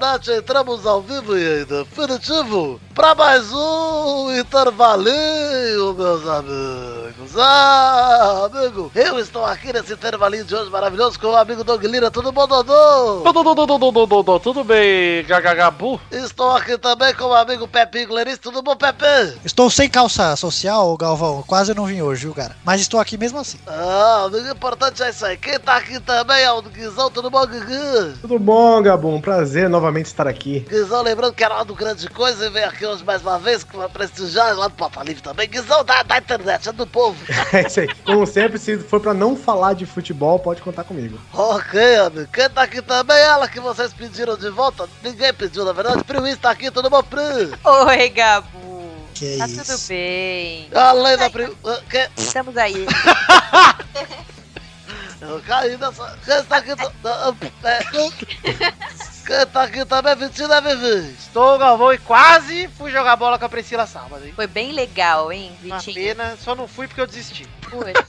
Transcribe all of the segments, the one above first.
Entramos ao vivo e em definitivo para mais um intervalinho, meus amigos. Ah, amigo, eu estou aqui nesse intervalinho de hoje maravilhoso com o amigo Doug Lira. Tudo bom, Dodô? Tudo bem, Gagagabu? Estou aqui também com o amigo Pepe Gleris. Tudo bom, Pepe? Estou sem calça social, Galvão. Quase não vim hoje, viu, cara? Mas estou aqui mesmo assim. Ah, amigo, importante é isso aí. Quem tá aqui também é o Guizão. Tudo bom, Gugu? Tudo bom, Gabum? Prazer novamente estar aqui. Guizão, lembrando que era lá do Grande Coisa e veio aqui hoje mais uma vez para prestigiar lá do Papa Livre também. Guizão da, da internet, é do povo. É isso aí. Como sempre, se for pra não falar de futebol, pode contar comigo. Ok, amigo. Quem tá aqui também é ela que vocês pediram de volta. Ninguém pediu, na verdade. Prius tá aqui, tudo bom, Pri? Oi, Gabu. Que Tá isso. tudo bem. Além da Pri... ah, Que... Estamos aí. Eu caí nessa... Quem tá aqui... ta- ah, é. Quem tá aqui também, Vitinho, né? Estou, Galvão, e quase fui jogar bola com a Priscila sábado, hein? Foi bem legal, hein, Uma Vitinho? pena, só não fui porque eu desisti. Foi.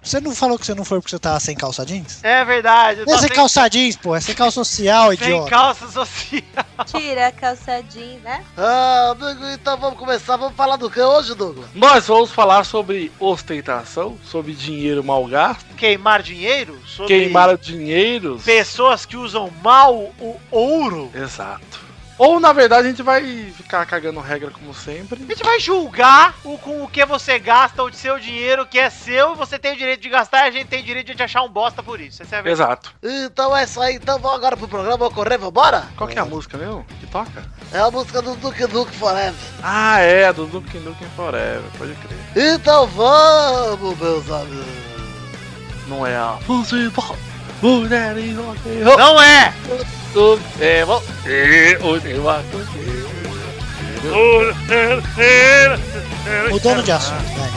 Você não falou que você não foi porque você tava sem calça jeans? É verdade, eu Não tô é sem sem, calça jeans, pô. É sem calça social, sem idiota. calça social. Tira a calça jeans, né? Ah, amigo, então vamos começar. Vamos falar do que hoje, Douglas? Nós vamos falar sobre ostentação, sobre dinheiro mal gasto, Queimar dinheiro? Sobre queimar dinheiros. pessoas que usam mal o ouro. Exato. Ou na verdade a gente vai ficar cagando regra como sempre. A gente vai julgar o, com o que você gasta, o seu dinheiro que é seu, e você tem o direito de gastar, e a gente tem o direito de te achar um bosta por isso. Essa é a verdade. Exato. Então é isso aí. Então vamos agora pro programa. Vamos correr, vambora? Qual que é a música mesmo? Que toca? É a música do Duke Duke Forever. Ah, é, do Duke Nukem Forever, pode crer. Então vamos, meus amigos. Não é a futebol. Mulher e rock Não é! do futebol. E o debate. Mudando de assunto, vai.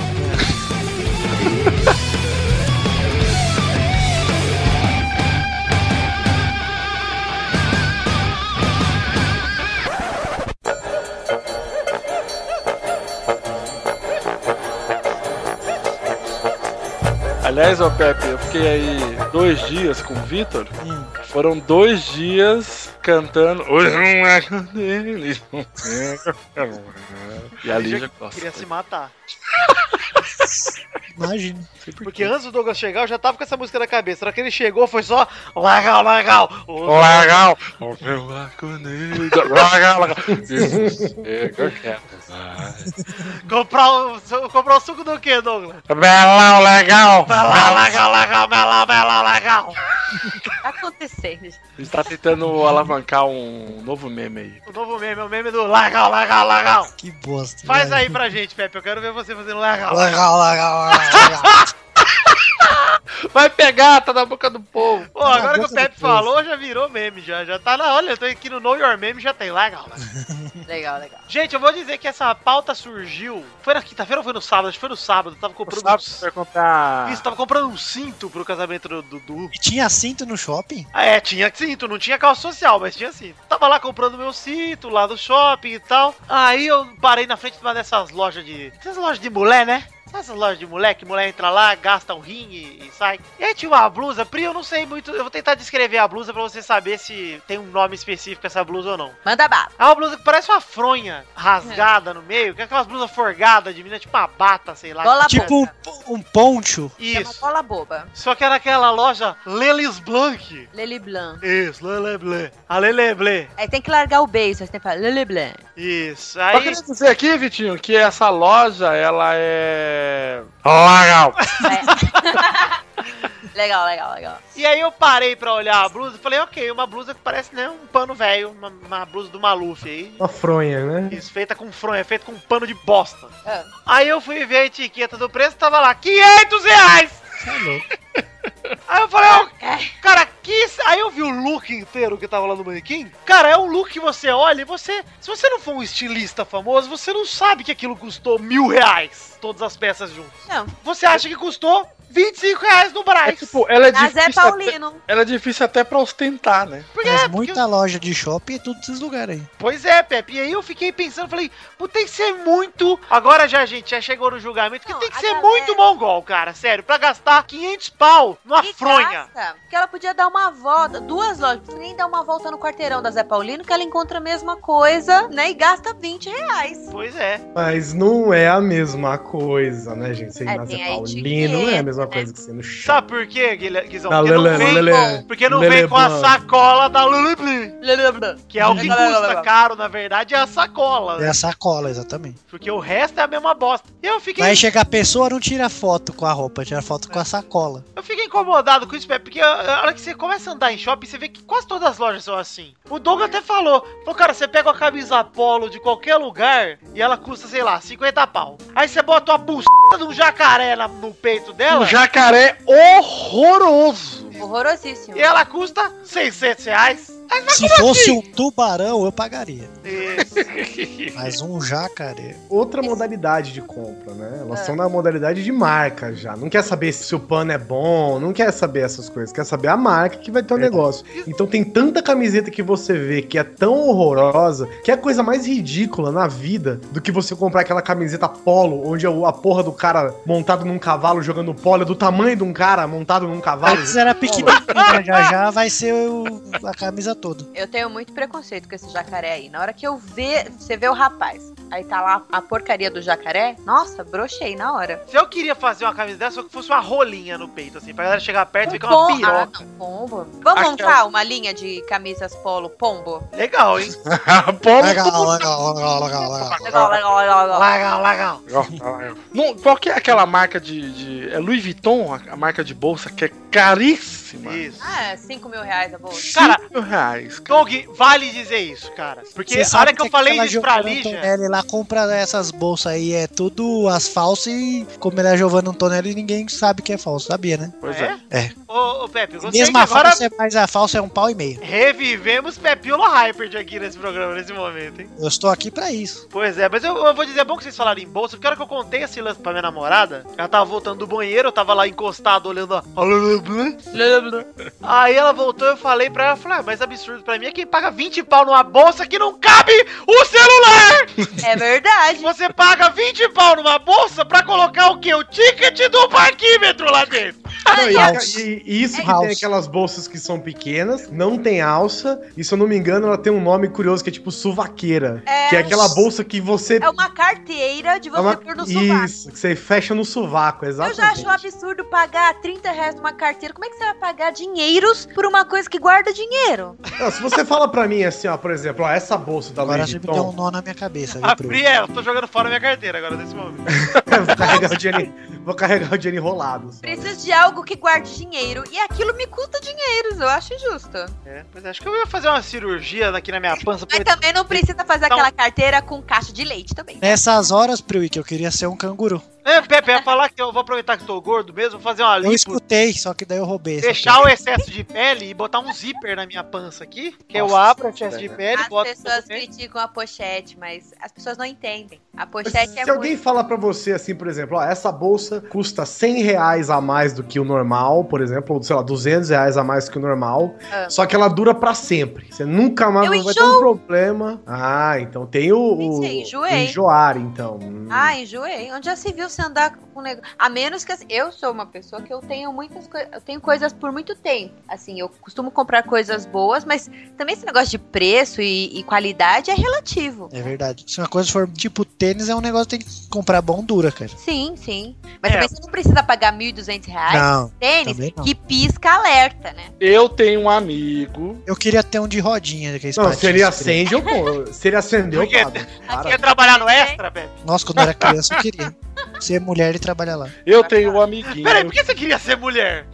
Aliás, ô Pepe, eu fiquei aí dois dias com o Vitor. Hum. Foram dois dias cantando. Hoje não é dele. E a Lígia gosta. Queria se matar. Imagina. Porque antes do Douglas chegar, eu já tava com essa música na cabeça. Na hora que ele chegou, foi só legal, legal. Legal! O meu arco negro. Legal, legal. Eu quero. Comprar o, comprar o suco do que, Douglas? Belão, legal! Legal, legal, legal, legal, legal, legal. Tá acontecendo. A gente tá tentando alavancar um novo meme aí. O novo meme, é o meme do legal, legal, legal. Que bosta. Faz vai. aí pra gente, Pepe. Eu quero ver você fazendo legal. Legal, legal, legal, legal. Vai pegar, tá na boca do povo. Pô, agora que o Pepe falou, já virou meme, já. Já tá na. Olha, eu tô aqui no Know Your Meme, já tem legal. legal. Legal, legal. Gente, eu vou dizer que essa pauta surgiu. Foi na quinta-feira ou foi no sábado? Acho que foi no sábado. Eu tava comprando. Sabe, um- vai comprar. Isso, tava comprando um cinto pro casamento do Dudu. E tinha cinto no shopping? Ah, é, tinha cinto, não tinha calça social, mas tinha cinto. Tava lá comprando meu cinto lá do shopping e tal. Aí eu parei na frente de uma dessas lojas de. Essas lojas de mulher, né? Essas lojas de mulher que mulher entra lá, gasta um rim e, e sai? E aí tinha uma blusa, Pri, eu não sei muito. Eu vou tentar descrever a blusa pra você saber se tem um nome específico essa blusa ou não. Manda bala. É uma blusa que parece uma fronha rasgada no meio, que é aquelas blusas forgadas de menina, tipo uma bata, sei lá. Bola Tipo um, boba. um poncho. Chama Isso. bola boba. Só que era aquela loja Lelis Blanc. Lely Blanc. Isso, Lele Blé. A Lele Blé. Aí tem que largar o beijo, você tem que falar Lely Blanc. Isso. Só Aí. queria dizer aqui, Vitinho, que essa loja, ela é. Legal! É. legal, legal, legal. E aí eu parei pra olhar a blusa e falei, ok, uma blusa que parece né, um pano velho, uma, uma blusa do Maluf aí. Uma fronha, né? Isso, feita com fronha, feita com um pano de bosta. Ah. Aí eu fui ver a etiqueta do preço, tava lá, 500 reais! É louco. Aí eu falei, ó, cara, que. Aí eu vi o look inteiro que tava lá no manequim. Cara, é um look que você olha e você. Se você não for um estilista famoso, você não sabe que aquilo custou mil reais. Todas as peças juntas. Não, Você acha que custou 25 reais no É Braz. tipo, ela é Na Zé difícil. Até, Paulino. ela é difícil até pra ostentar, né? Porque, Mas é, porque- muita loja de shopping é tudo esses lugares aí. Pois é, Pepe. E aí eu fiquei pensando, falei, pô, tem que ser muito. Agora já, gente, já chegou no julgamento que tem que ser galera- muito mongol, cara. Sério, pra gastar 500 pau numa E fronha. gasta, Porque ela podia dar uma volta, duas lojas, não precisa nem dar uma volta no quarteirão da Zé Paulino, que ela encontra a mesma coisa, né? E gasta 20 reais. Pois é. Mas não é a mesma coisa, né, gente? Você ir É, na Zé Paulino não é a mesma etiqueta, coisa que você no shopping. Sabe por quê, Guilherme? Guizão? Da Porque não vem, porque não vem com a sacola da Lulubli. Que é o que custa caro, na verdade, é a sacola. É né? a sacola, exatamente. Porque o resto é a mesma bosta. E eu fiquei, Vai chegar a pessoa, não tira foto com a roupa, tira foto com a sacola. eu fiquei incomodado com isso, porque a hora que você começa a andar em shopping, você vê que quase todas as lojas são assim. O Doug até falou, falou, cara, você pega uma camisa polo de qualquer lugar e ela custa, sei lá, 50 pau. Aí você bota uma buceta de um jacaré no peito dela Jacaré horroroso. Horrorosíssimo. e ela custa 600 reais. Mas Se como fosse assim? um tubarão, eu pagaria. Isso. Mas um jacaré. Outra modalidade de compra, né? Elas É. são na modalidade de marca já. Não quer saber se o pano é bom, não quer saber essas coisas. Quer saber a marca que vai ter o Verdade. negócio. Então tem tanta camiseta que você vê que é tão horrorosa, que é a coisa mais ridícula na vida do que você comprar aquela camiseta polo, onde a porra do cara montado num cavalo jogando polo é do tamanho de um cara montado num cavalo. Antes era pequenininha, já já vai ser o- a camisa toda. Eu tenho muito preconceito com esse jacaré aí. Na hora que eu ver, você vê o rapaz, aí tá lá a porcaria do jacaré, nossa, brochei na hora. Se eu queria fazer uma camisa dessa, só que fosse uma rolinha no peito, assim, pra galera chegar perto e ficar uma Pom- piroca. Ah, não, pombo. Vamos Aquela- montar uma linha de camisas polo pombo? Legal, hein? Polo. Legal, legal, legal, legal, legal. Legal, legal, legal, legal. Legal, legal. Não, qual que é aquela marca de, de- É Louis Vuitton, a marca de bolsa, que é caríssima. Isso. Ah, é 5 mil reais a bolsa. Cara, Cinco reais. cara. Doug, vale dizer isso, cara. Porque Você a hora que eu falei isso pra Lígia. Antonelli lá compra essas bolsas aí, é tudo as falsas e como ele é Giovanna Antonelli, ninguém sabe que é falso, sabia, né? Pois É? é. É. Ô, ô Pepe, gostei Mesmo que a agora falsa, é- mas a falsa é um pau e meio. revivemos Pepilo Hyper aqui nesse programa, nesse momento, hein? Eu estou aqui pra isso. Pois é, mas eu, eu vou dizer, é bom que vocês falaram em bolsa, porque a hora que eu contei esse lance pra minha namorada, ela tava voltando do banheiro, eu tava lá encostado olhando a... Aí ela voltou, eu falei pra ela, eu falei, ah, mas absurdo pra mim é quem paga 20 pau numa bolsa que não cabe o celular! É verdade. Você paga 20 pau numa bolsa pra colocar o quê? O ticket do parquímetro lá dentro! Não, e, House. e- e isso que House. tem aquelas bolsas que são pequenas, não tem alça, e se eu não me engano, ela tem um nome curioso que é tipo suvaqueira. É. Que é aquela bolsa que você. É uma carteira de você é uma- pôr no sovaco. Isso, que você fecha no sovaco, Eu exatamente. já acho um absurdo pagar 30 reais numa carteira. Como é que você vai pagar dinheiros por uma coisa que guarda dinheiro? Não, se você fala pra mim assim, ó, por exemplo, ó, essa bolsa da Agora Louis você me deu um Vuitton, nó na minha cabeça, viu, Pro? Abri ela, tô jogando fora minha carteira agora nesse momento. vou carregar o dinheiro, vou carregar o dinheiro enrolado. só. Preciso de algo que guarde dinheiro. E aquilo me custa dinheiros, eu acho justo. É, mas acho que eu ia fazer uma cirurgia aqui na minha pança. Mas também não precisa fazer Então- aquela carteira com caixa de leite também. Nessas horas, Priui, que eu queria ser um canguru. É, Pepe, ia falar que eu vou aproveitar que tô gordo mesmo, vou fazer uma Eu lipo, escutei, só que daí eu roubei. fechar o excesso de pele e botar um zíper na minha pança aqui, que eu Nossa, abro o excesso de pele, As boto pessoas tudo dentro. criticam a pochete, mas as pessoas não entendem. A Mas pochete se é alguém muito... fala pra você assim, por exemplo, ó, essa bolsa custa 100 reais a mais do que o normal, por exemplo, ou sei lá, 200 reais a mais que o normal, Ah. só que ela dura pra sempre. Você nunca mais Eu vai ter um problema. Ah, então tem o, o, Sim, enjoei. o enjoar, então. Hum. Ah, enjoei. Onde já se viu você andar com negócio? A menos que assim, eu sou uma pessoa que eu tenho muitas coisas, eu tenho coisas por muito tempo. Assim, eu costumo comprar coisas boas, mas também esse negócio de preço e, e qualidade é relativo. É verdade. Se uma coisa for tipo tênis, é um negócio que tem que comprar bom dura, cara. Sim, sim. Mas É. também você não precisa pagar 1.200 reais Não, tênis também não. que pisca alerta, né? Eu tenho um amigo. Eu queria ter um de rodinha. Que é Não, se ele acende, eu. Se ele acender, eu. Para. Quer trabalhar no extra, Pepe? Nossa, quando eu era criança eu queria. Ser mulher e trabalhar lá. Eu tenho um amiguinho. Peraí, por que você queria ser mulher?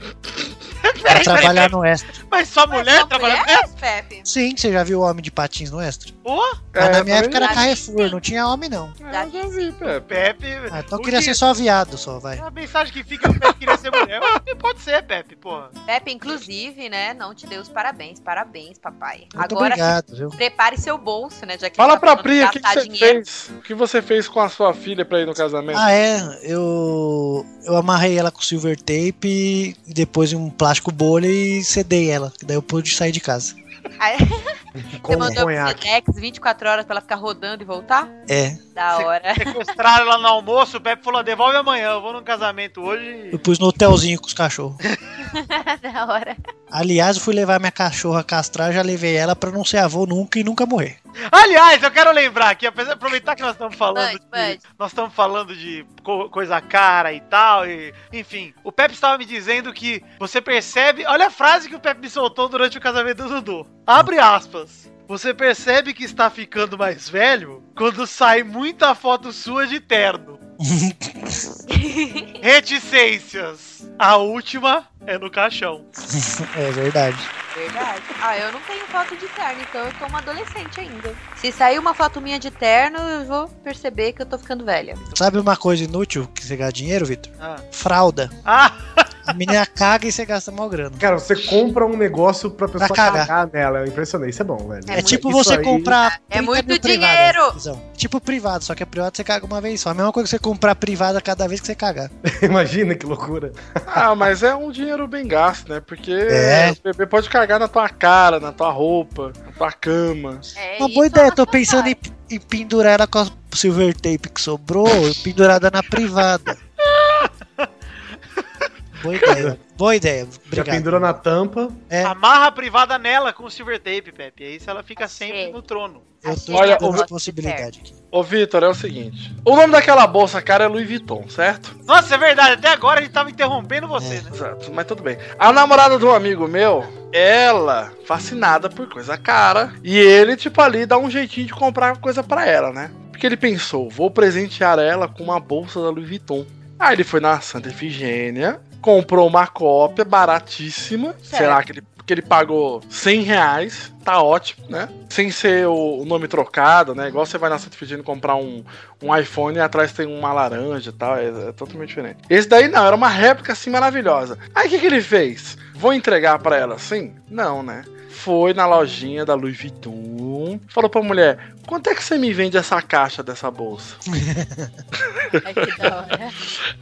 Pra Peraí, trabalhar peraí. no extra. Mas só Mas mulher só trabalhando mulher, nessa? Pepe? Sim, você já viu o homem de patins no extra? Pô, Mas na É, minha época era Carrefour, não tinha homem não. É, eu já vi, Pepe. Pepe. Ah, então queria que- ser só viado, só, vai. A mensagem que fica é Pepe queria ser mulher. Pode ser, Pepe, porra. Pepe, inclusive, né? Não te dei os parabéns. Parabéns, papai. Muito Agora obrigado, viu? prepare seu bolso, né? Já que Fala tá pra Pri o que, você dinheiro. fez. O que você fez com a sua filha pra ir no casamento? Ah, é. Eu, eu amarrei ela com silver tape e depois em um plástico bolha e cedei ela. que Daí eu pude sair de casa. Aí, você mandou pro conhaque. Sedex 24 horas pra ela ficar rodando e voltar? É. Da Você- hora. Sequestraram lá no almoço, o Pepe falou: devolve amanhã, eu vou num casamento hoje. Eu pus no hotelzinho com os cachorros. da hora. Aliás, eu fui levar minha cachorra castrar, já levei ela pra não ser avô nunca e nunca morrer. Aliás, eu quero lembrar aqui, apesar de aproveitar que nós estamos falando de, nós estamos falando de co- coisa cara e tal, e enfim, o Pepe estava me dizendo que você percebe, olha a frase que o Pepe me soltou durante o casamento do Dudu. Abre aspas. Você percebe que está ficando mais velho quando sai muita foto sua de terno. Reticências. A última é no caixão. É verdade. Verdade. Ah, eu não tenho foto de terno, então eu tô uma adolescente ainda. Se sair uma foto minha de terno, eu vou perceber que eu tô ficando velha. Sabe uma coisa inútil que você gasta dinheiro, Vitor? Ah. Fralda. Ah, A menina caga e você gasta mal grana. Cara, você compra um negócio pra pessoa Pra cagar. cagar nela. É impressionante. Isso é bom, velho. É É, tipo você aí- comprar. É 30 muito dinheiro! Tipo privado, só que a privada você caga uma vez só. A mesma coisa que você comprar privada cada vez que você cagar. Imagina que loucura. Ah, mas é um dinheiro bem gasto, né? Porque É. o bebê pode cagar na tua cara, na tua roupa, na tua cama. É Uma boa ideia, ela tô pensando em, em pendurar ela com a silver tape que sobrou, pendurada na privada. Boa ideia. Boa ideia. Já Obrigado. pendura na tampa. É. amarra a privada nela com silver tape, Pepe. Aí ela fica Achei. sempre no trono. Eu tô Olha, o- possibilidade aqui. Ô, Vitor, é o seguinte. O nome daquela bolsa, cara, é Louis Vuitton, certo? Nossa, é verdade. Até agora a gente tava interrompendo você, É. né? Exato, mas tudo bem. A namorada de um amigo meu, ela, fascinada por coisa cara, e ele, tipo, ali dá um jeitinho de comprar coisa pra ela, né? Porque ele pensou, vou presentear ela com uma bolsa da Louis Vuitton. Aí ele foi na Santa Efigênia, comprou uma cópia baratíssima. Certo. Será que ele, que ele pagou 100 reais? Tá ótimo, né? Sem ser o, o nome trocado, né? Igual você vai na Santa Efigênia comprar um, um iPhone e atrás tem uma laranja e tal. É, é totalmente diferente. Esse daí não, era uma réplica assim maravilhosa. Aí o que, que ele fez? Vou entregar pra ela assim? Não, né? Foi na lojinha da Louis Vuitton, falou pra mulher: quanto é que você me vende essa caixa dessa bolsa? Ai, que da hora.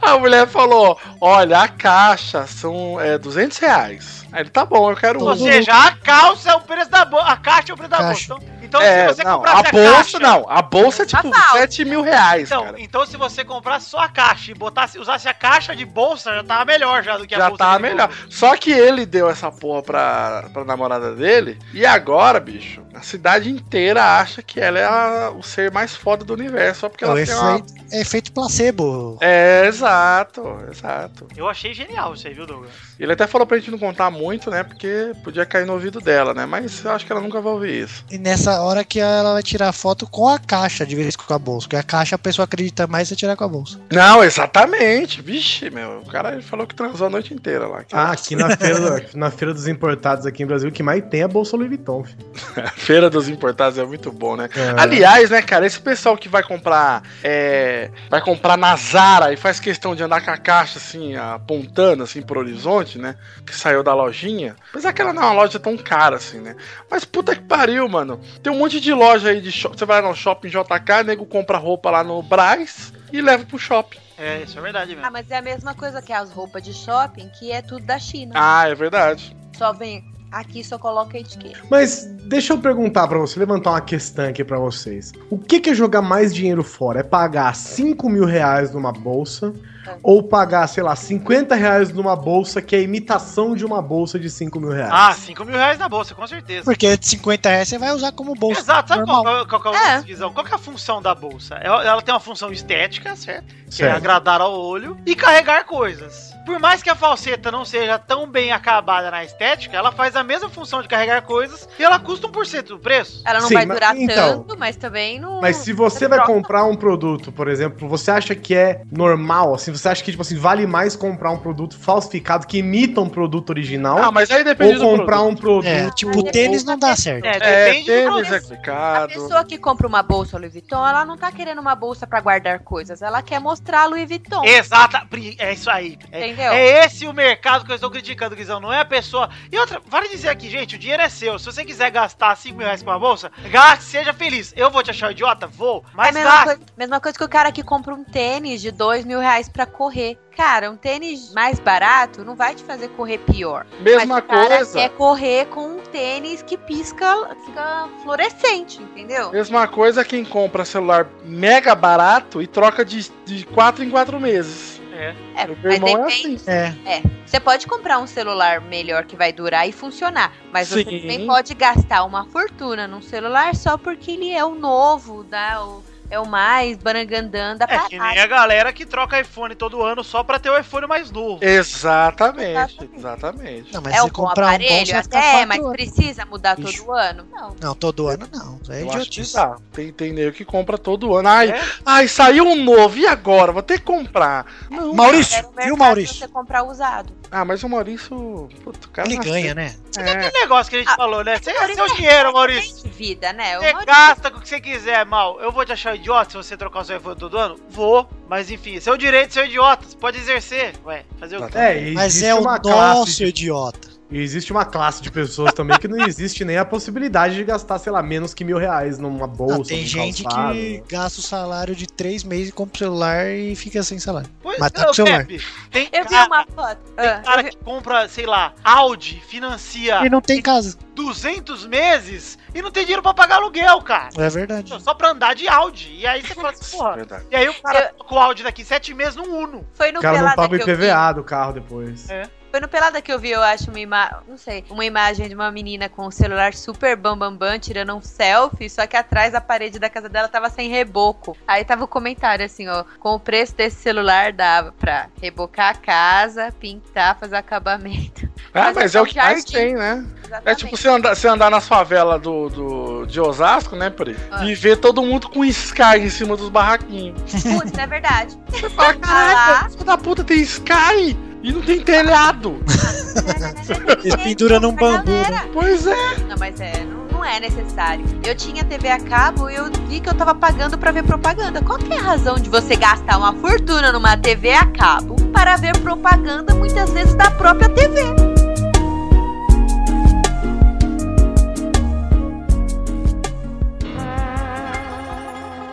A mulher falou: Olha, a caixa são é, 200 reais. Aí ele, tá bom, eu quero Ou uma. seja, a calça é o preço da bolsa. A caixa é o preço da Caixa. bolsa. Então, então É, se você não, comprasse a bolsa caixa, não. A bolsa é tipo Tá falso. 7 mil reais, Então, cara. então, se você comprasse só a caixa e botasse, usasse a caixa de bolsa, já tava melhor já do que a Já bolsa. tá de melhor. bolsa. Só que ele deu essa porra pra, pra namorada dele. E agora, bicho, a cidade inteira acha que ela é a- o ser mais foda do universo. Só porque É ela o tem uma. é efeito placebo. É, exato, exato. Eu achei genial isso aí, viu, Douglas? Ele até falou pra gente não contar muito, né? Porque podia cair no ouvido dela, né? Mas eu acho que ela nunca vai ouvir isso. E nessa hora que ela vai tirar foto com a caixa, de vez com a bolsa. Porque a caixa a pessoa acredita mais se tirar com a bolsa. Não, exatamente. Vixe, meu. O cara falou que transou a noite inteira lá. Ah, aqui na feira, na feira dos importados aqui em Brasil, o que mais tem é a bolsa Louis Vuitton. filho. Feira dos Importados é muito bom, né? É. Aliás, né, cara, esse pessoal que vai comprar é, vai comprar na Zara e faz questão de andar com a caixa assim, apontando assim pro horizonte, né? Que saiu da lojinha. Apesar que ela não é uma loja tão cara assim, né? Mas puta que pariu, mano. Tem um monte de loja aí de shopping. Você vai no shopping JK, nego compra roupa lá no Braz e leva pro shopping. É, isso é verdade mesmo. Ah, mas é a mesma coisa que as roupas de shopping, que é tudo da China. Ah, é verdade. Só vem aqui, só coloca a etiqueta. Mas deixa eu perguntar pra você, levantar uma questão aqui pra vocês. O que, que é jogar mais dinheiro fora? É pagar 5 mil reais numa bolsa? É. Ou pagar, sei lá, 50 reais numa bolsa que é imitação de uma bolsa de 5 mil reais? Ah, 5 mil reais na bolsa, com certeza. Porque de 50 reais você vai usar como bolsa. Exato, sabe qual, normal. qual, qual, qual é a É. visão? Qual que é a função da bolsa? Ela, tem uma função estética, certo? que é Certo. agradar ao olho, e carregar coisas. Por mais que a falseta não seja tão bem acabada na estética, ela faz a mesma função de carregar coisas e ela custa 1% do preço. Ela não Sim, vai mas- durar então. tanto, mas também não. Mas se você vai troca. comprar um produto, por exemplo, você acha que é normal, assim, você acha que, tipo assim, vale mais comprar um produto falsificado que imita um produto original? Ah, mas aí depende ou do comprar produto. um produto. É, tipo, tênis não dá certo. É, É, depende do tênis produto. é A complicado. pessoa que compra uma bolsa Louis Vuitton, ela não tá querendo uma bolsa pra guardar coisas, ela quer mostrar Louis Vuitton. Exata, é isso aí. É, Entendeu? é esse o mercado que eu estou criticando, Guizão. Não é a pessoa. E outra, vale dizer aqui, gente, o dinheiro é seu. Se você quiser gastar 5 mil reais com uma bolsa, gaste, seja feliz. Eu vou te achar um idiota? Vou. É a Mas mesma gaste. coisa, mesma coisa que o cara que compra um tênis de dois mil reais pra correr. Cara, um tênis mais barato não vai te fazer correr pior. Mesma Mas o cara coisa. quer correr com um tênis que pisca, fica fluorescente, entendeu? Mesma coisa quem compra celular mega barato e troca de, de 4 em 4 meses. É. É, mas irmão é depende. assim. É. Você pode comprar um celular melhor que vai durar e funcionar, mas você Sim. também pode gastar uma fortuna num celular só porque ele é o novo, dá o, é o mais barangandã da É que nem a galera que troca iPhone todo ano só pra ter o iPhone mais novo. Exatamente, Exatamente. exatamente. Não, mas É se um bom comprar um bom, aparelho, até, mas anos. precisa mudar Bicho. todo ano? Não. Não, todo ano não. É Eu acho que idiotice. dá. Tem, tem nego que compra todo ano. Ai, É? ai, saiu um novo, e agora? Vou ter que comprar. Não, Maurício, Era o mercado viu, Maurício? Você comprar usado. Ah, mas o Maurício. Puto, cara Ele nasceu- ganha, né? É. Que negócio que a gente Ah, falou, né? Você Maurício seu é dinheiro, Maurício. Tem vida, né? O Você Maurício- gasta com o que você quiser, mal. Eu vou te achar idiota se você trocar o seu iPhone todo ano? Vou. Mas enfim, seu direito de ser idiota. Você pode exercer. Ué, fazer o quê? É, Mas é o uma nosso de, idiota. Existe uma classe de pessoas também que não existe nem a possibilidade de gastar, sei lá, menos que mil reais numa bolsa. Ah, tem num gente calçado. que gasta o salário de três meses e compra o celular e fica sem salário. Pois Mas tá não, com o celular. Pepe, tem Eu vi cara, uma foto. tem Ah, cara eu vi- que compra, sei lá, Audi, financia E não tem casa. 200 meses e não tem dinheiro pra pagar aluguel, cara. É verdade. Só pra andar de Audi. E aí você fala assim, porra. Verdade. E aí o cara com o Audi daqui sete meses num Uno. Foi no O cara não paga o eu vi. IPVA do carro depois. É. Foi no Pelada que eu vi, eu acho, uma imagem, não sei, uma imagem de uma menina com o celular super bambambam, bam, bam, tirando um selfie, só que atrás da parede da casa dela tava sem reboco. Aí tava o comentário assim, ó, com o preço desse celular dava pra rebocar a casa, pintar, fazer acabamento. Ah, Mas é é o um que mais jardim. tem, né? É Exatamente. tipo você andar, você andar nas favelas do, do, de Osasco, né, Pri? Ah. E ver todo mundo com Sky em cima dos barraquinhos. Putz, é verdade. Você fala, caraca, da puta tem Sky e não tem telhado. Eles penduram num bambu, né? Pois é. Não, mas é, não, não é necessário. Eu tinha TV a cabo e eu vi que eu tava pagando pra ver propaganda. Qual que é a razão de você gastar uma fortuna numa TV a cabo para ver propaganda muitas vezes da própria TV?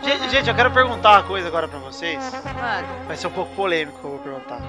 Gente, gente, eu quero perguntar uma coisa agora pra vocês. Mano, Vai ser um pouco polêmico que eu vou perguntar.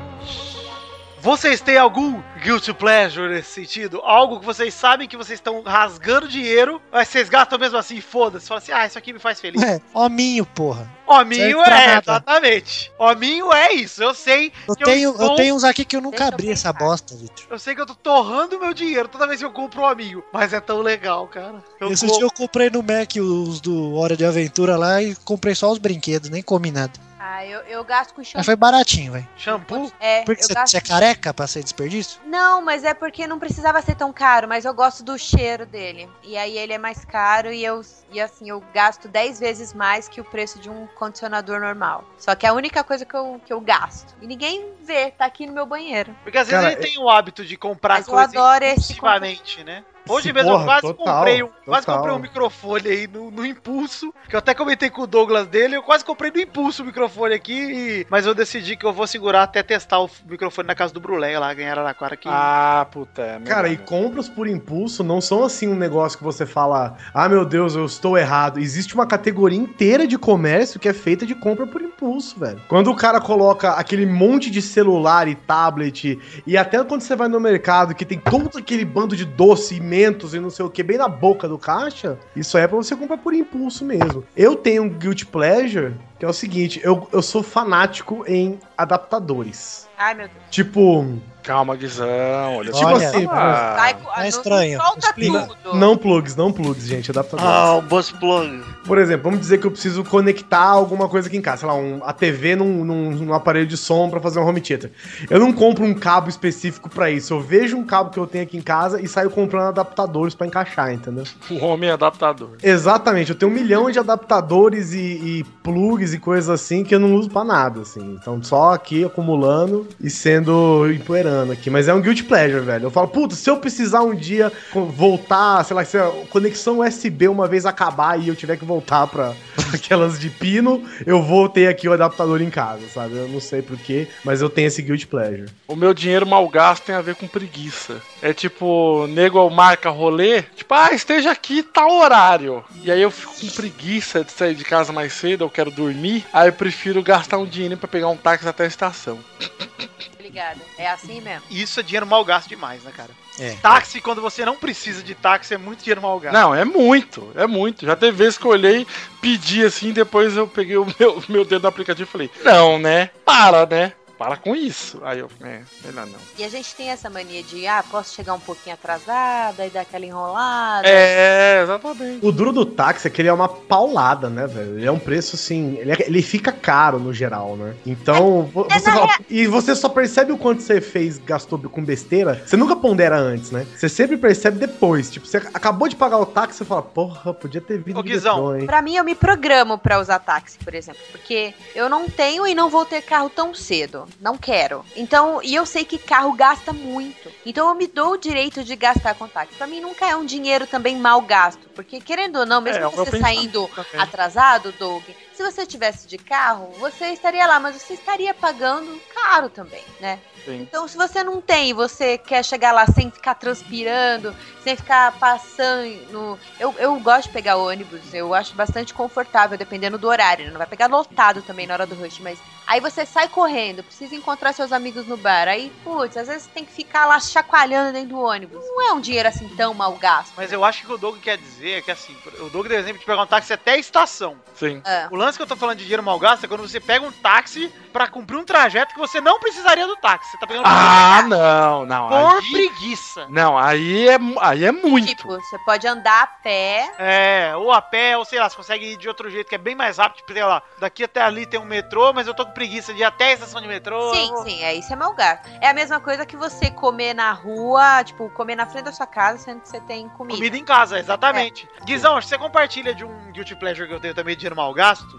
Vocês têm algum guilty pleasure nesse sentido? Algo que vocês sabem que vocês estão rasgando dinheiro, mas vocês gastam mesmo assim, foda-se. Fala assim, ah, isso aqui me faz feliz. É, hominho, porra. Hominho é, nada. exatamente. Hominho é isso, eu sei. Eu que tenho, eu estou- tenho uns aqui que eu nunca eu abri essa bosta, Vitor. Eu sei que eu tô torrando meu dinheiro toda vez que eu compro um hominho. Mas é tão legal, cara. Eu Esse compro- dia eu comprei no Mac os do Hora de Aventura lá e comprei só os brinquedos, nem comi nada. Ah, eu, eu gasto com Mas shampoo. foi baratinho, velho. Shampoo? É, Porque eu você, gasto... é careca pra ser desperdício? Não, mas é porque não precisava ser tão caro, mas eu gosto do cheiro dele. E aí ele é mais caro e eu e assim, eu gasto 10 vezes mais que o preço de um condicionador normal. Só que é a única coisa que eu, que eu gasto. E ninguém vê, tá aqui no meu banheiro. Porque às vezes Cara, ele tem o hábito de comprar Mas eu coisas adoro esse impulsivamente, né? Hoje mesmo eu porra, quase total, comprei um, quase comprei um microfone aí no, no impulso, que eu até comentei com o Douglas dele, eu quase comprei no impulso o microfone aqui, e- mas eu decidi que eu vou segurar até testar o microfone na casa do Brulé lá, ganhar Araraquara aqui. Ah, puta. É Cara, e melhor. compras por impulso não são assim um negócio que você fala, ah meu Deus, eu estou errado. Existe uma categoria inteira de comércio que é feita de compra por impulso, velho. Quando o cara coloca aquele monte de celular e tablet, e até quando você vai no mercado que tem todo aquele bando de doce e mentos e não sei o que, bem na boca do caixa, isso aí é pra você comprar por impulso mesmo. Eu tenho um guilty pleasure que é o seguinte, eu, eu sou fanático em adaptadores. Ai, meu Deus. Tipo, Calma, Guizão. Olha Tipo Olha, assim, Ah, é não- estranho. Não solta Explica. tudo. não plugs, não plugs, gente, adaptadores. Ah, o Buzz Plug. Por exemplo, vamos dizer que eu preciso conectar alguma coisa aqui em casa, sei lá, um, a TV num, num, num aparelho de som pra fazer um home theater. Eu não compro um cabo específico pra isso. Eu vejo um cabo que eu tenho aqui em casa e saio comprando adaptadores pra encaixar, entendeu? o homem é adaptador. Exatamente, eu tenho um milhão de adaptadores e, e plugs e coisas assim que eu não uso pra nada, assim. Então só aqui acumulando e sendo empoeirando aqui. Mas é um guilty pleasure, velho. Eu falo, puta, se eu precisar um dia voltar, sei lá, se a conexão USB uma vez acabar e eu tiver que voltar pra aquelas de pino, eu vou ter aqui o adaptador em casa, sabe? Eu não sei porquê, mas eu tenho esse guilty pleasure. O meu dinheiro mal gasto tem a ver com preguiça. É tipo, nego marca rolê, tipo, ah, esteja aqui tal horário. E aí eu fico com preguiça de sair de casa mais cedo, eu quero dormir. Aí eu prefiro gastar um dinheiro pra pegar um táxi até a estação. Obrigada. É assim mesmo. Isso é dinheiro mal gasto demais, né, cara? É. Táxi, quando você não precisa de táxi, é muito dinheiro mal gasto. Não, é muito, é muito. Já teve vezes que eu olhei, pedi assim, depois eu peguei o meu, meu dedo no aplicativo e falei, não, né? Para, né? Para com isso. Aí eu, é, melhor não. E a gente tem essa mania de, ah, posso chegar um pouquinho atrasada e dar aquela enrolada. É, exatamente. O duro do táxi é que ele é uma paulada, né, velho? Ele é um preço assim. Ele, é- ele fica caro no geral, né? Então. vo- é você na fala- e você só percebe o quanto você fez, gastou com besteira. Você nunca pondera antes, né? Você sempre percebe depois. Tipo, você acabou de pagar o táxi, você fala, porra, podia ter vindo Ô, Guizão, metrô, hein? Pra mim, eu me programo pra usar táxi, por exemplo. Porque eu não tenho e não vou ter carro tão cedo. Não quero. Então, e eu sei que carro gasta muito. Então, eu me dou o direito de gastar com táxi. Pra mim, nunca é um dinheiro também mal gasto. Porque, querendo ou não, mesmo É, é você saindo também. atrasado, Doug, se você tivesse de carro, você estaria lá, mas você estaria pagando caro também, né? Sim. Então, se você não tem, você quer chegar lá sem ficar transpirando, sem ficar passando. Eu, eu gosto de pegar ônibus, eu acho bastante confortável, dependendo do horário. né? Não vai pegar lotado também na hora do rush, mas aí você sai correndo, precisa encontrar seus amigos no bar. Aí, putz, às vezes tem que ficar lá chacoalhando dentro do ônibus. Não é um dinheiro assim tão mal gasto. Mas eu acho que o Doug quer dizer é que assim, o Doug deu exemplo de pegar um táxi até a estação. Sim. Ah, O lance que eu tô falando de dinheiro mal gasto é quando você pega um táxi pra cumprir um trajeto que você não precisaria do táxi. Você tá pegando Ah, não, não. por Aí, preguiça. não, aí é, aí é muito. tipo, você pode andar a pé. É, ou a pé, ou sei lá, você consegue ir de outro jeito que é bem mais rápido. Tipo, sei lá, daqui até ali tem um metrô, mas eu tô com preguiça de ir até a estação de metrô. Sim, sim, é isso é mal gasto. É a mesma coisa que você comer na rua, tipo, comer na frente da sua casa, sendo que você tem comida. Comida em casa, exatamente. Guizão, acho que você compartilha de um guilty pleasure que eu tenho também de dinheiro mal gasto,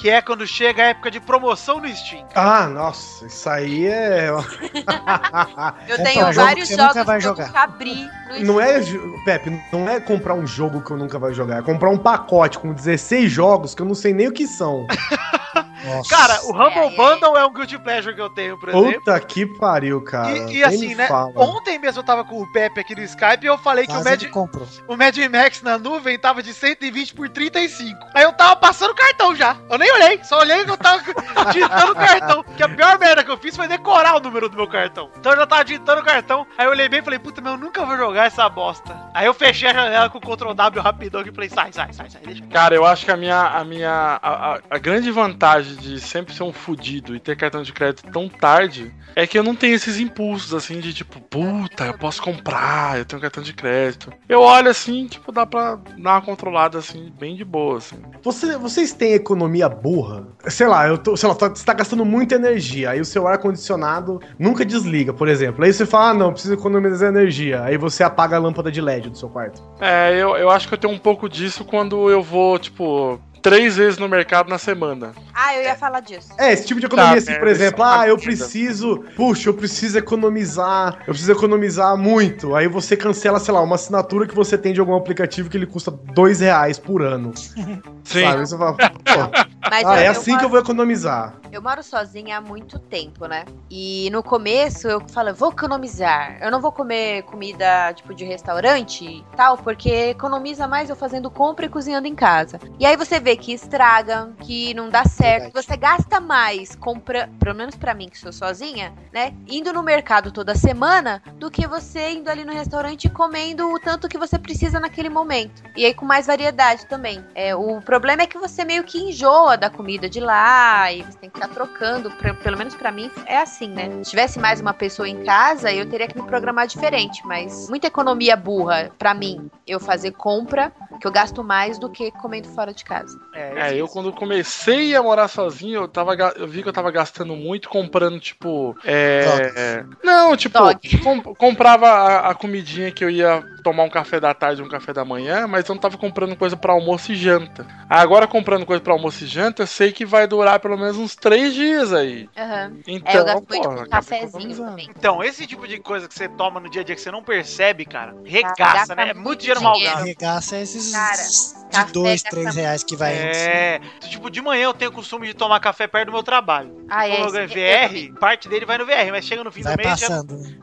que é quando chega a época de promoção no Steam. Ah, nossa, isso aí é. Eu Então, tenho jogo vários que você nunca jogos vai que eu jogar. nunca abri no Não é, Pepe, não é comprar um jogo que eu nunca vai jogar, é comprar um pacote com 16 jogos que eu não sei nem o que são. Nossa. Cara, o Humble É, é. Bundle é um guilty pleasure que eu tenho, por exemplo. Puta que pariu, cara. E, e assim, né? fala. Ontem mesmo eu tava com o Pepe aqui no Skype e eu falei que o Quase Mad, o Mad Max na nuvem tava de 120 por 35. Aí eu tava passando o cartão já. Eu nem olhei, só olhei que eu tava digitando o cartão. Que a pior merda que eu fiz foi decorar o número do meu cartão. Então eu já tava digitando o cartão. Aí eu olhei bem e falei, puta, mas eu nunca vou jogar essa bosta. Aí eu fechei a janela com o Ctrl W rapidão e falei, sai, sai, sai, sai, deixa. Cara, eu acho que a minha. A, minha a, a- a grande vantagem de sempre ser um fudido e ter cartão de crédito tão tarde é que eu não tenho esses impulsos assim de tipo, puta, eu posso comprar, eu tenho cartão de crédito. Eu olho assim, tipo, dá pra dar uma controlada assim, bem de boa, assim. Você- vocês têm economia burra? Sei lá, eu tô, sei lá, tá- você tá gastando muita energia, aí o seu ar-condicionado nunca desliga, por exemplo. Aí você fala, ah, não, preciso economizar energia. Aí você apaga a lâmpada de LED do seu quarto. É, eu, eu acho que eu tenho um pouco disso quando eu vou, tipo, três vezes no mercado na semana. Ah, eu ia falar disso. É, esse tipo de economia, Tá, assim, por merda, exemplo, é ah, eu preciso, puxa, eu preciso economizar, eu preciso economizar muito. Aí você cancela, sei lá, uma assinatura que você tem de algum aplicativo que ele custa dois reais por ano. Sim. Sabe? Você fala, pô, Mas ah, eu, é eu assim que eu moro, vou economizar. eu moro sozinha há muito tempo, né? E no começo eu falo, vou economizar. Eu não vou comer comida tipo de restaurante e tal, porque economiza mais eu fazendo compra e cozinhando em casa. E aí você vê que estraga, que não dá certo, Verdade. você gasta mais compra, pelo menos pra mim que sou sozinha, né? Indo no mercado toda semana do que você indo ali no restaurante e comendo o tanto que você precisa naquele momento. E aí com mais variedade também. É, o problema é que você meio que enjoa da comida de lá e você tem que ficar trocando. Pra- pelo menos pra mim é assim, né? Se tivesse mais uma pessoa em casa, eu teria que me programar diferente, mas muita economia burra pra mim eu fazer compra, que eu gasto mais do que comendo fora de casa. É, eu quando comecei a morar sozinho, eu, tava, eu vi que eu tava gastando muito comprando, tipo. É. Não, tipo, Dog. com- comprava a, a comidinha que eu ia tomar um café da tarde e um café da manhã, mas eu não tava comprando coisa pra almoço e janta. Agora, comprando coisa pra almoço e janta, eu sei que vai durar pelo menos uns três dias aí. Aham. Então, É, eu gasto muito porra, com acaba cafezinho também. Então, esse tipo de coisa que você toma no dia a dia que você não percebe, cara, regaça, gasta né? É muito muito dinheiro mal gasto. Arregaça esses Cara, de café 2, gasta 3 reais que vai antes. É, tipo, de manhã eu tenho o costume de tomar café perto do meu trabalho. Ah, é, eu também. VR, parte dele vai no VR, mas chega no fim Vai do mês já,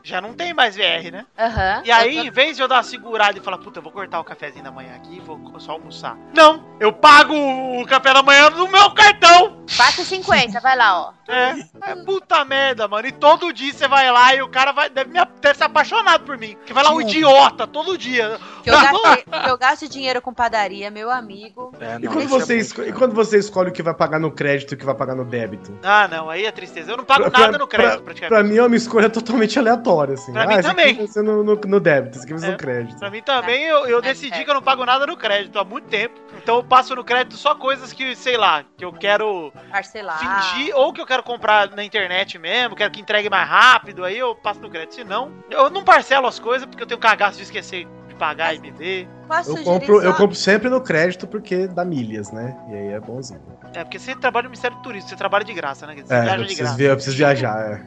já não tem mais VR, né? Aham. E aí, em vez de eu dar uma segurada e falar, puta, eu vou cortar o cafezinho da manhã aqui e vou só almoçar. Não! Eu pago o café da manhã no meu cartão! 4,50, vai lá, ó. É, é puta merda, mano. E todo dia você vai lá e o cara vai, deve, me, deve ser apaixonado por mim. Que vai lá um idiota todo dia. Que eu, gastei, eu gasto dinheiro com padaria, meu amigo. É, E não, quando, isso é você muito esco- e quando você escolhe o que vai pagar no crédito e o que vai pagar no débito? Ah, não, aí é tristeza. Eu não pago Pra- nada no crédito, pra, praticamente. pra mim é uma escolha totalmente aleatória, assim. Pra mim esse também. aqui vai ser no, no, no débito, esse aqui vai ser É. no crédito. Pra mim também, eu, eu É decidi certo. que eu não pago nada no crédito há muito tempo. Então eu passo no crédito só coisas que, sei lá, que eu quero Parcelar. fingir ou que eu quero comprar na internet mesmo, quero que entregue mais rápido, aí eu passo no crédito. Se não, eu não parcelo as coisas porque eu tenho cagaço de esquecer pagar e me ver. Posso Eu sugerir compro, eu compro sempre no crédito porque dá milhas, né? E aí é bonzinho. É, porque você trabalha no Ministério do Turismo, você trabalha de graça, né? Você É, eu viaja de preciso, graça. via- eu preciso viajar, é.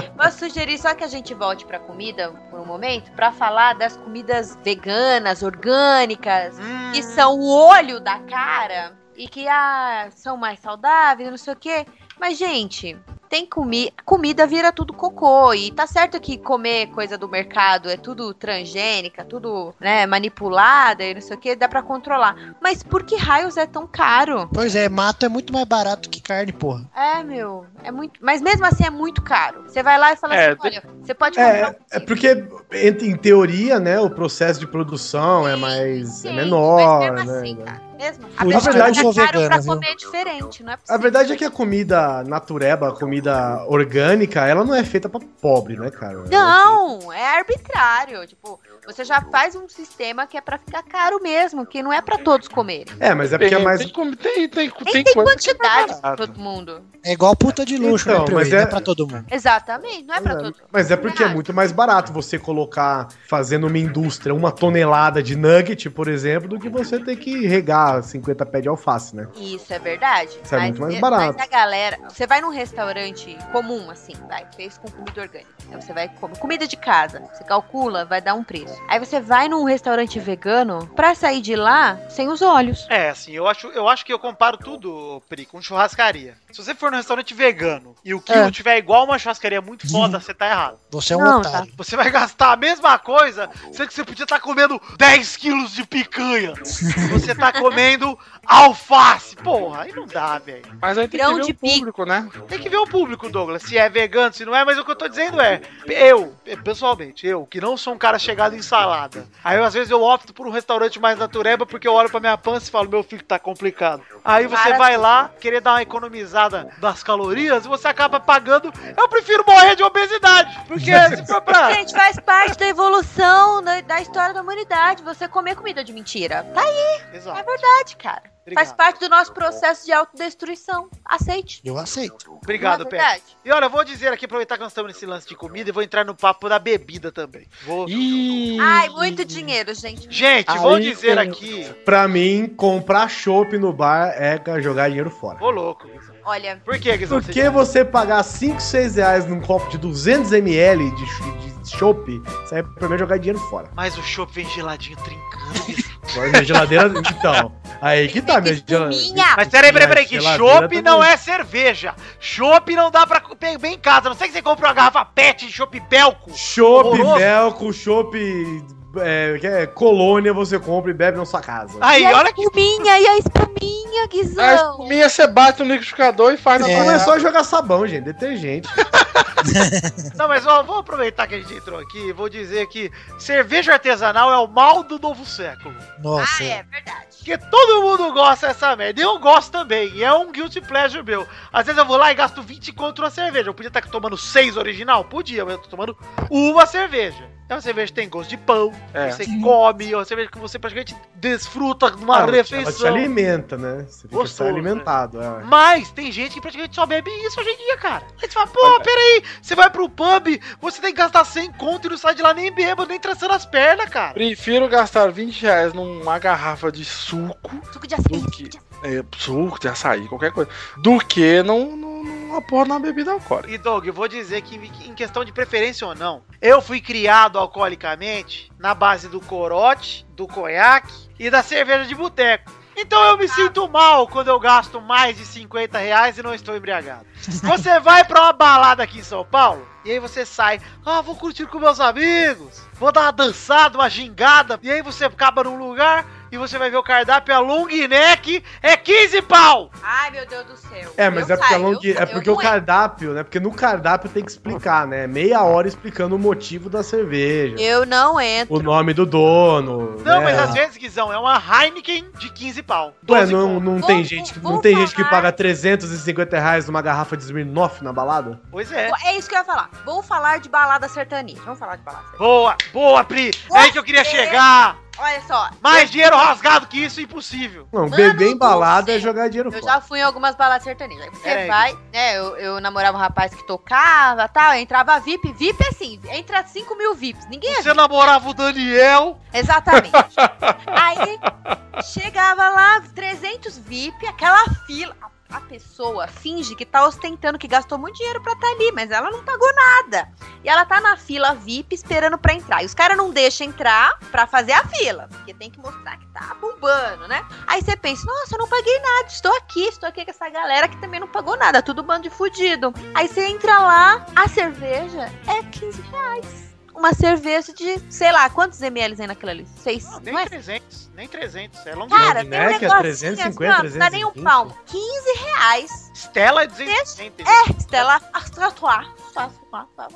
Posso sugerir só que a gente volte pra comida por um momento pra falar das comidas veganas, orgânicas, Hum, que são o olho da cara e que ah, são mais saudáveis, não sei o quê. Mas, gente, tem comi comida vira tudo cocô. E tá certo que comer coisa do mercado é tudo transgênica, tudo né, manipulada e não sei o que, dá pra controlar. Mas por que raios é tão caro? Pois é, mato é muito mais barato que carne, porra. É, meu, é muito. Mas mesmo assim é muito caro. Você vai lá e fala É, assim: olha, você pode comprar. É, um é porque, em, em teoria, né, o processo de produção é mais Sim, é menor, mas mesmo né? assim, cara. Mesmo. Por A isso pessoa que eu paga sou caro vegana, pra viu? comer é diferente, não é A possível. verdade é que a comida natureba, a comida orgânica, ela não é feita pra pobre, né, cara? Não, é arbitrário. Tipo, você já faz um sistema que é pra ficar caro mesmo, que não é pra todos comerem. É, mas é porque é mais. tem, tem, tem, tem tem é quantidade pra todo mundo. É igual puta de luxo, Então, né, mas Não é- é pra todo mundo. Exatamente, não é pra É, todo mundo. Mas é porque é muito mais barato você colocar, fazendo uma indústria, uma tonelada de nugget, por exemplo, do que você ter que regar 50 pés de alface, né? Isso é verdade. Isso é muito mais mas barato. a galera. Você vai num restaurante comum, assim, vai, fez com comida orgânica. Aí você vai comer comida de casa. Você calcula, vai dar um preço. Aí você vai num restaurante vegano pra sair de lá sem os olhos. É, assim, eu acho, eu acho que eu comparo tudo, Pri, com churrascaria. Se você for num restaurante vegano e o quilo É. tiver igual uma churrascaria muito foda, você tá errado. Você é um Não, otário. Você vai gastar a mesma coisa, sendo que você podia estar comendo 10 quilos de picanha. Você tá comendo alface. Porra, aí não dá, velho. Mas aí tem Grão que ver o público, né? Tem que ver o público, Douglas. Se é vegano, se não é, mas o que eu tô dizendo é. Eu, pessoalmente, eu, que não sou um cara chegado em salada. Aí às vezes eu opto por um restaurante mais natureba porque eu olho pra minha pança e falo, meu filho tá complicado. Aí você Para vai lá, querer dar uma economizada das calorias e você acaba pagando. Eu prefiro morrer de obesidade. Porque se for pra. Gente, faz parte da evolução da, da história da humanidade. Você comer comida de mentira. Tá aí, é Exato. verdade, cara. Obrigado. Faz parte do nosso processo de autodestruição. Aceite. Eu aceito. Obrigado, Pé. E olha, eu vou dizer aqui, aproveitar que nós estamos nesse lance de comida e vou entrar no papo da bebida também. Vou. Ih, Ai, muito dinheiro, gente. Gente, Aí vou dizer tem- aqui. Pra mim, comprar chopp no bar é jogar dinheiro fora. Ô, louco. Olha, Por que, Guizão? Por que você pagar 5, 6 reais num copo de 200ml de, de chopp, isso aí é pra mim é jogar dinheiro fora. Mas o chopp vem geladinho trincando. Agora minha geladeira, então, aí que tá, minha geladeira. Mas peraí, peraí, peraí, que chopp também. não é cerveja. Chopp não dá pra beber em casa. A Não sei que você compra uma garrafa pet de chopp belco. Chopp, Horroroso. melco, chopp é, que é, colônia você compra e bebe na sua casa. Aí, e a olha que. espuminha, e a espuminha, Guizão? A espuminha você bate no liquidificador e faz Não, É. não é só jogar sabão, gente, detergente. Não, mas ó, vou aproveitar que a gente entrou aqui e vou dizer que cerveja artesanal é o mal do novo século. Nossa. Ah, é verdade. Porque todo mundo gosta dessa merda. E eu gosto também. E é um guilty pleasure meu. Às vezes eu vou lá e gasto 20 contra uma cerveja. Eu podia estar tomando 6 original? Podia, mas eu tô tomando uma cerveja. É uma cerveja que tem gosto de pão, É. você come, é uma cerveja que você praticamente desfruta te- Ela te refeição. alimenta, né? Você fica Gostoso, só alimentado. é. Mas tem gente que praticamente só bebe isso hoje em dia, cara. Aí você fala, pô, peraí, você vai pro pub, você tem que gastar 100 conto e não sai de lá nem bêbado, nem traçando as pernas, cara. Prefiro gastar 20 reais numa garrafa de suco, Suco de açaí. do que. É, suco de açaí, qualquer coisa. Do que não, não, não porra na bebida alcoólica. E Doug, eu vou dizer que em questão de preferência ou não, eu fui criado alcoolicamente na base do corote, do conhaque e da cerveja de boteco. Então eu me sinto mal quando eu gasto mais de 50 reais e não estou embriagado. Você vai pra uma balada aqui em São Paulo e aí você sai, ah, vou curtir com meus amigos, vou dar uma dançada, uma gingada, e aí você acaba num lugar e você vai ver o cardápio, a long neck é 15 pau! Ai, meu Deus do céu. É, mas Eu é porque, a saio, long... eu é porque o cardápio, né? Porque no cardápio tem que explicar, né? Meia hora explicando o motivo da cerveja. Eu não entro. O nome do dono. Não, né? mas às vezes, Guizão, é uma Heineken de 15 pau. Ué, 12 não, não Vou- tem gente, que- vou não tem gente que paga 350 reais numa garrafa de Smirnoff na balada? Pois é. É isso que eu ia falar. Vamos falar de balada sertaneja. Vamos falar de balada sertaneja. Boa, boa, Pri. É aí que eu queria Você- chegar. Olha só. Mais dinheiro rasgado que isso, impossível. Não, Mano beber em balada é jogar dinheiro Eu fora. já fui em algumas baladas sertanejas. Aí você vai, né? Eu, eu namorava um rapaz que tocava tal, eu entrava VIP. VIP é assim, entra 5 mil VIPs. Ninguém é Você namorava o Daniel. Exatamente. Aí chegava lá, 300 VIP, aquela fila. A, pessoa finge que tá ostentando que gastou muito dinheiro pra tá ali, mas ela não pagou nada. E ela tá na fila VIP esperando pra entrar. E os caras não deixam entrar pra fazer a fila, porque tem que mostrar que tá bombando, né? Aí você pensa, nossa, eu não paguei nada, estou aqui, estou aqui com essa galera que também não pagou nada, tudo bando de fudido. Aí você entra lá, a cerveja é 15 reais. Uma cerveja de, sei lá, quantos ml tem naquela ali? Seis, Não, não, nem é? 300, nem 300. É long Cara, tem um é negocinho 350, assim, ó, não dá nem um 320. palmo. 15 reais. Stella é 260. É, Stella Artois.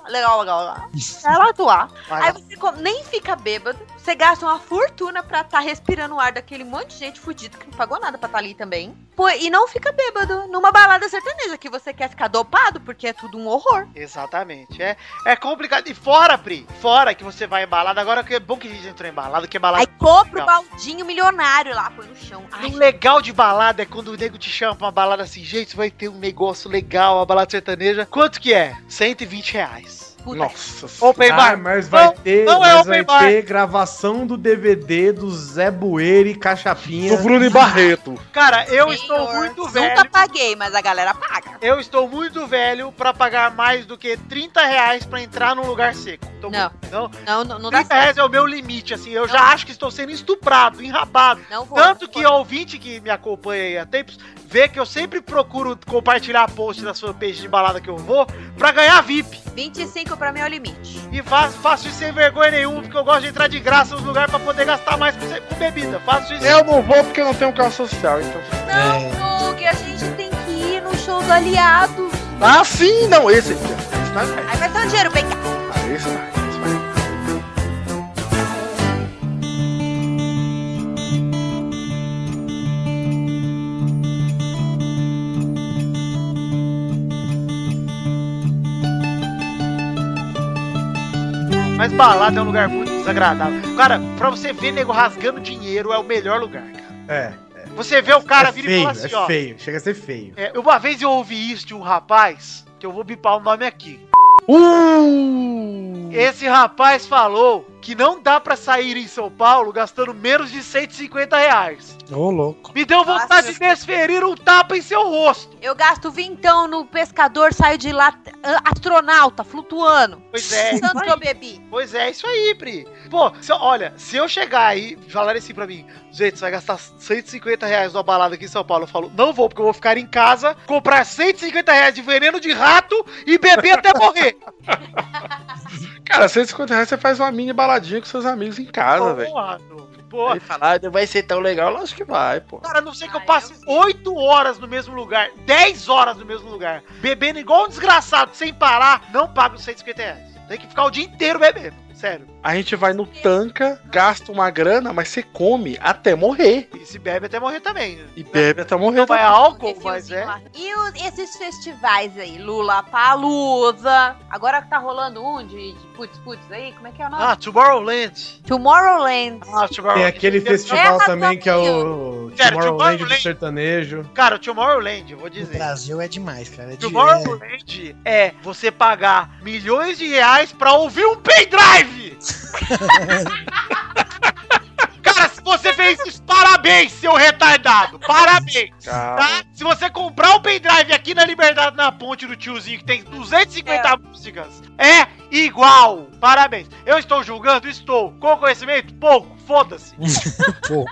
Legal, legal, legal. Stella Artois. Aí você come- nem fica bêbado, você gasta uma fortuna pra estar respirando o ar daquele monte de gente fudida que não pagou nada pra estar ali também. Pô, e não fica bêbado numa balada sertaneja que você quer ficar dopado porque é tudo um horror. Exatamente. É, é complicado. E fora, Pri, fora que você vai em balada. Agora que é bom que a gente entrou em balada, que é balada. Aí compra o baldinho milionário lá, põe no chão. Ai, O legal de balada é quando o nego te chama pra uma balada assim, gente, vai ter um negócio legal, a balada sertaneja. Quanto que é? 120 reais. Puta. Nossa. Open Ah, bar. mas vai Não, ter, não é mas open vai bar. ter gravação do DVD do Zé Bueira e Cachapinha. Do Bruno Barreto. Cara, eu Senhor, estou muito Nunca velho. paguei, mas a galera paga. Eu estou muito velho pra pagar mais do que 30 reais pra entrar num lugar seco. Tô Não. muito- não. Não, não, não dá 30 certo. reais é o meu limite, assim. Eu já acho que estou sendo estuprado, enrabado. Não vou. Tanto não que vou. ouvinte que me acompanha aí há tempos, vê que eu sempre procuro compartilhar post das fanpages de balada que eu vou pra ganhar VIP. 25 pra mim é o limite. E faço, faço isso sem vergonha nenhuma, porque eu gosto de entrar de graça nos lugares pra poder gastar mais com, com bebida. Faço isso. Eu não vou porque eu não tenho carro social, então. Não, Doug, a gente tem que ir no show do Aliados. Ah, sim, não, esse aqui. Esse. Aí vai ter um dinheiro bem cá. Ah, esse vai, Mas balada é um lugar muito desagradável. Cara, pra você ver nego rasgando dinheiro é o melhor lugar, cara. É, Você vê o cara é vir e falar assim, é ó. feio. Chega a ser feio. é, uma vez eu ouvi isso de um rapaz, que eu vou bipar o nome aqui. Uh! Esse rapaz falou que não dá pra sair em São Paulo gastando menos de 150 reais. Ô, louco. Me deu vontade Nossa. de desferir um tapa em seu rosto. Eu gasto vintão no pescador, saio de lá ah, astronauta, flutuando. Pois é, Tanto que eu bebi. pois é, isso aí, Pri. Pô, se eu- olha, se eu chegar aí e falar assim pra mim, gente, você vai gastar 150 reais numa balada aqui em São Paulo, eu falo, não vou, porque eu vou ficar em casa, comprar 150 reais de veneno de rato e beber até morrer. Cara, 150 reais você faz uma mini baladinha com seus amigos em casa, velho. Porra, Doug, porra. Aí fala, ah, não vai ser tão legal, lógico que vai, pô. Cara, a não sei que eu passe. 8 horas no mesmo lugar, 10 horas no mesmo lugar, bebendo igual um desgraçado, sem parar, não pago os 150 reais. Tem que ficar o dia inteiro bebendo, sério. A gente vai no tanca, gasta uma grana, mas você come até morrer. E se bebe até morrer também. E bebe até morrer. Não vai também. álcool, Esse mas é. E os- esses festivais aí? Lula Palusa. Agora que tá rolando um de, de putz putz aí, como é que é o nome? Ah, Tomorrowland. Tomorrowland. Ah, Tem Tomorrowland. aquele Terra festival do também que é o Sério, Tomorrowland do Tomorrowland. sertanejo. Cara, o Tomorrowland, eu vou dizer. Brasil é demais, cara. É de- é- Tomorrowland é você pagar milhões de reais pra ouvir um pendrive! Cara, se você fez isso, parabéns, seu retardado! Parabéns! Tá? Se você comprar um pendrive aqui na Liberdade na ponte do tiozinho, que tem 250 músicas, é igual! Parabéns! Eu estou julgando? Estou. Com conhecimento? Pouco. Foda-se. pouco.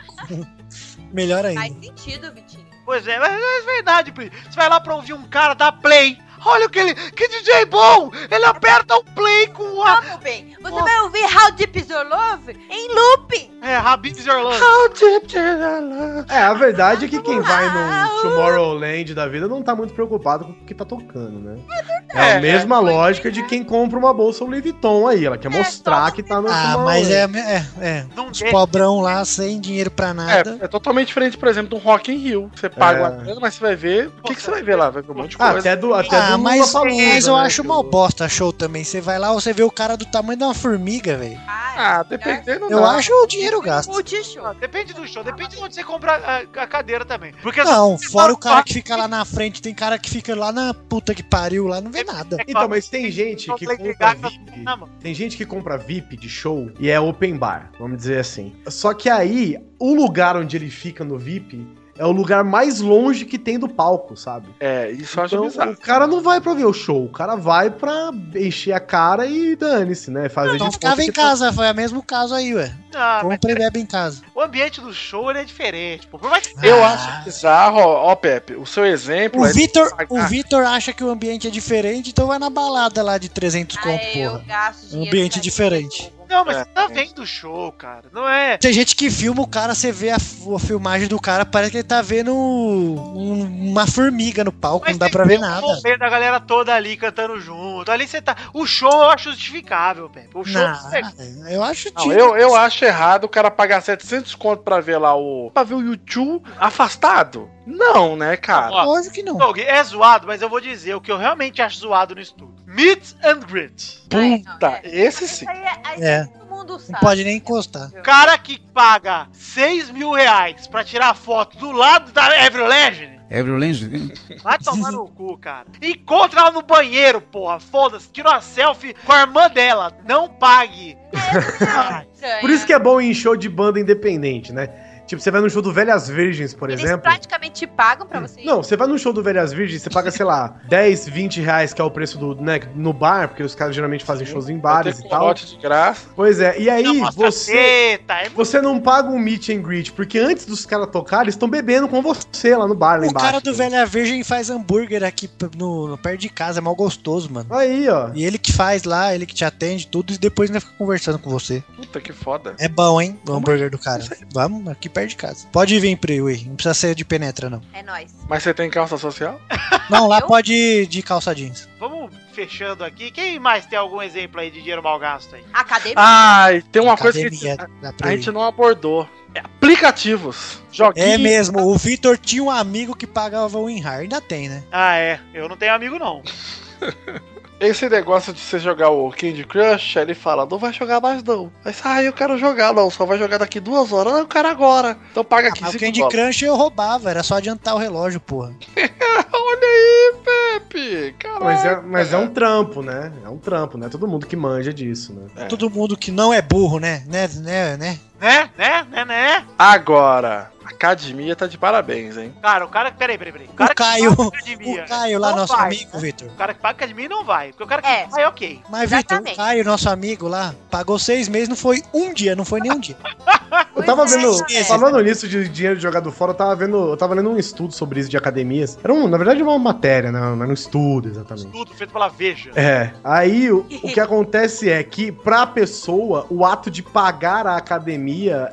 Melhor Faz ainda. sentido, Vitinho. Pois é, mas é verdade, Pri. Você vai lá pra ouvir um cara dar play. Olha o que ele. Que DJ bom! Ele aperta o play com a. Ah, meu bem, você vai ouvir How Deep Is Your Love em looping. É, Habib's Your Love. É, a verdade é que quem vai no. Tomorrowland da vida não tá muito preocupado com o que tá tocando, né? É, É, a mesma é. lógica de quem compra uma bolsa Louis Vuitton aí. Ela quer É, mostrar que tá no Ah, mas é, é, é. Não Os pobrão lá sem dinheiro pra nada. É, é totalmente diferente, por exemplo, de um Rock in Rio. Você paga É. uma grana, mas você vai ver. O que, que você vai ver lá? Vai ver um monte de Ah, coisa. até do, até Ah, do mas, Lollapalooza, mas eu né, acho uma o- bosta show também. Você vai lá, você vê o cara do tamanho de uma formiga, velho. Ah, dependendo. Eu não. acho o dinheiro gasto. Ah, Depende do show, depende de onde você compra a, a cadeira também. Porque Não, você fora tá- o cara que fica lá na frente, tem cara que fica lá na puta que pariu, lá não vê nada. Então, mas tem gente que compra VIP. Tem gente que compra VIP de show e é open bar, vamos dizer assim. Só que aí, o lugar onde ele fica no VIP é o lugar mais longe que tem do palco, sabe? É, isso eu acho Então, bizarro. o cara não vai pra ver o show, o cara vai pra encher a cara e dane-se, né? Fazer Então de ficava em casa, foi o mesmo caso aí, ué. Ah, mas Compra e bebe em casa. o ambiente do show ele é diferente. Pô. Por mais que Eu Ah. acho bizarro, ó, ó, Pepe, o seu exemplo O é Vitor, o Vitor acha que o ambiente é diferente, então vai na balada lá de 300 conto, Ah, eu porra. gasto Um ambiente diferente. Não, mas É. você tá vendo o show, cara. Não é. Tem gente que filma o cara, você vê a, a filmagem do cara, parece que ele tá vendo um- uma formiga no palco, não dá pra ver o nada. momento da galera toda ali cantando junto. Ali você tá. O show eu acho justificável, Pepe. O show. é Não, eu acho Não, eu, eu acho errado o cara pagar 700 conto pra ver lá o. pra ver o YouTube afastado. Não, né, cara? Ó, Lógico que não. É zoado, mas eu vou dizer o que eu realmente acho zoado no estudo. Meet and greet. Ai, não, Puta, é. esse sim. Isso aí é, aí É. todo mundo sabe. Não pode nem encostar. Cara que paga 6 mil reais pra tirar foto do lado da Avril Legend, Avril Lavigne? vai tomar no cu, cara. Encontra ela no banheiro, porra. Foda-se, tira uma selfie com a irmã dela. Não pague. Por isso que é bom ir em show de banda independente, né? Tipo, você vai no show do Velhas Virgens, por Eles exemplo. praticamente te pagam pra você ir. Não, você vai no show do Velhas Virgens, você paga, sei lá, 10, 20 reais, que é o preço do, né, no bar, porque os caras geralmente fazem shows em bares e tal. de graça. Pois é, e aí não você. teta, é Você não paga um meet and greet, porque antes dos caras tocarem, eles estão bebendo com você lá no bar, lá O embaixo. cara do Velha Virgem faz hambúrguer aqui no, no perto de casa, é mal gostoso, mano. Aí, ó. E ele que faz lá, ele que te atende, tudo, e depois ainda fica conversando com você. Puta que foda. É bom, hein? O hambúrguer do cara. Vamos, aqui perto de casa. Pode vir, Priui. Não precisa ser de penetra, não. É nóis. Mas você tem calça social? Não, lá Eu? pode ir de calça jeans. Vamos fechando aqui. Quem mais tem algum exemplo aí de dinheiro mal gasto aí? Academia. Ai, tem uma coisa que Academia da a gente não abordou. É aplicativos. Joguinhos. É mesmo, o Vitor tinha um amigo que pagava o WinRAR. Ainda tem, né? Ah, é. Eu não tenho amigo, não. Esse negócio de você jogar o Candy Crush, aí ele fala, não vai jogar mais não. Aí você, ah, eu quero jogar, não, só vai jogar daqui duas horas. Não, eu quero agora. Então paga aqui Ah, mas o 5 Candy dólares. Crush eu roubava, era só adiantar o relógio, porra. Olha aí, Pepe. Caralho. Mas é, mas é um trampo, né? É um trampo, né? Todo mundo que manja disso, né? É. Todo mundo que não é burro, né? Né, né, né? Né? Né? Né? Né? Agora, a academia tá de parabéns, hein? Cara, o cara. Peraí, peraí, peraí. O cara O Caio, que paga academia, o Caio lá, nosso vai, amigo, né? Vitor. O cara que paga academia não vai. Porque o cara que É. vai, ok. Mas, Vitor, o. Caio, nosso amigo lá, pagou seis meses, não foi um dia, não foi nem um dia. Eu tava é, vendo, falando nisso de dinheiro jogado fora, eu tava vendo, eu tava lendo um estudo sobre isso de academias. Era um, na verdade uma matéria, né? Não era um estudo exatamente. Tudo feito pela Veja. É, aí o, o que acontece é que pra pessoa, o ato de pagar a academia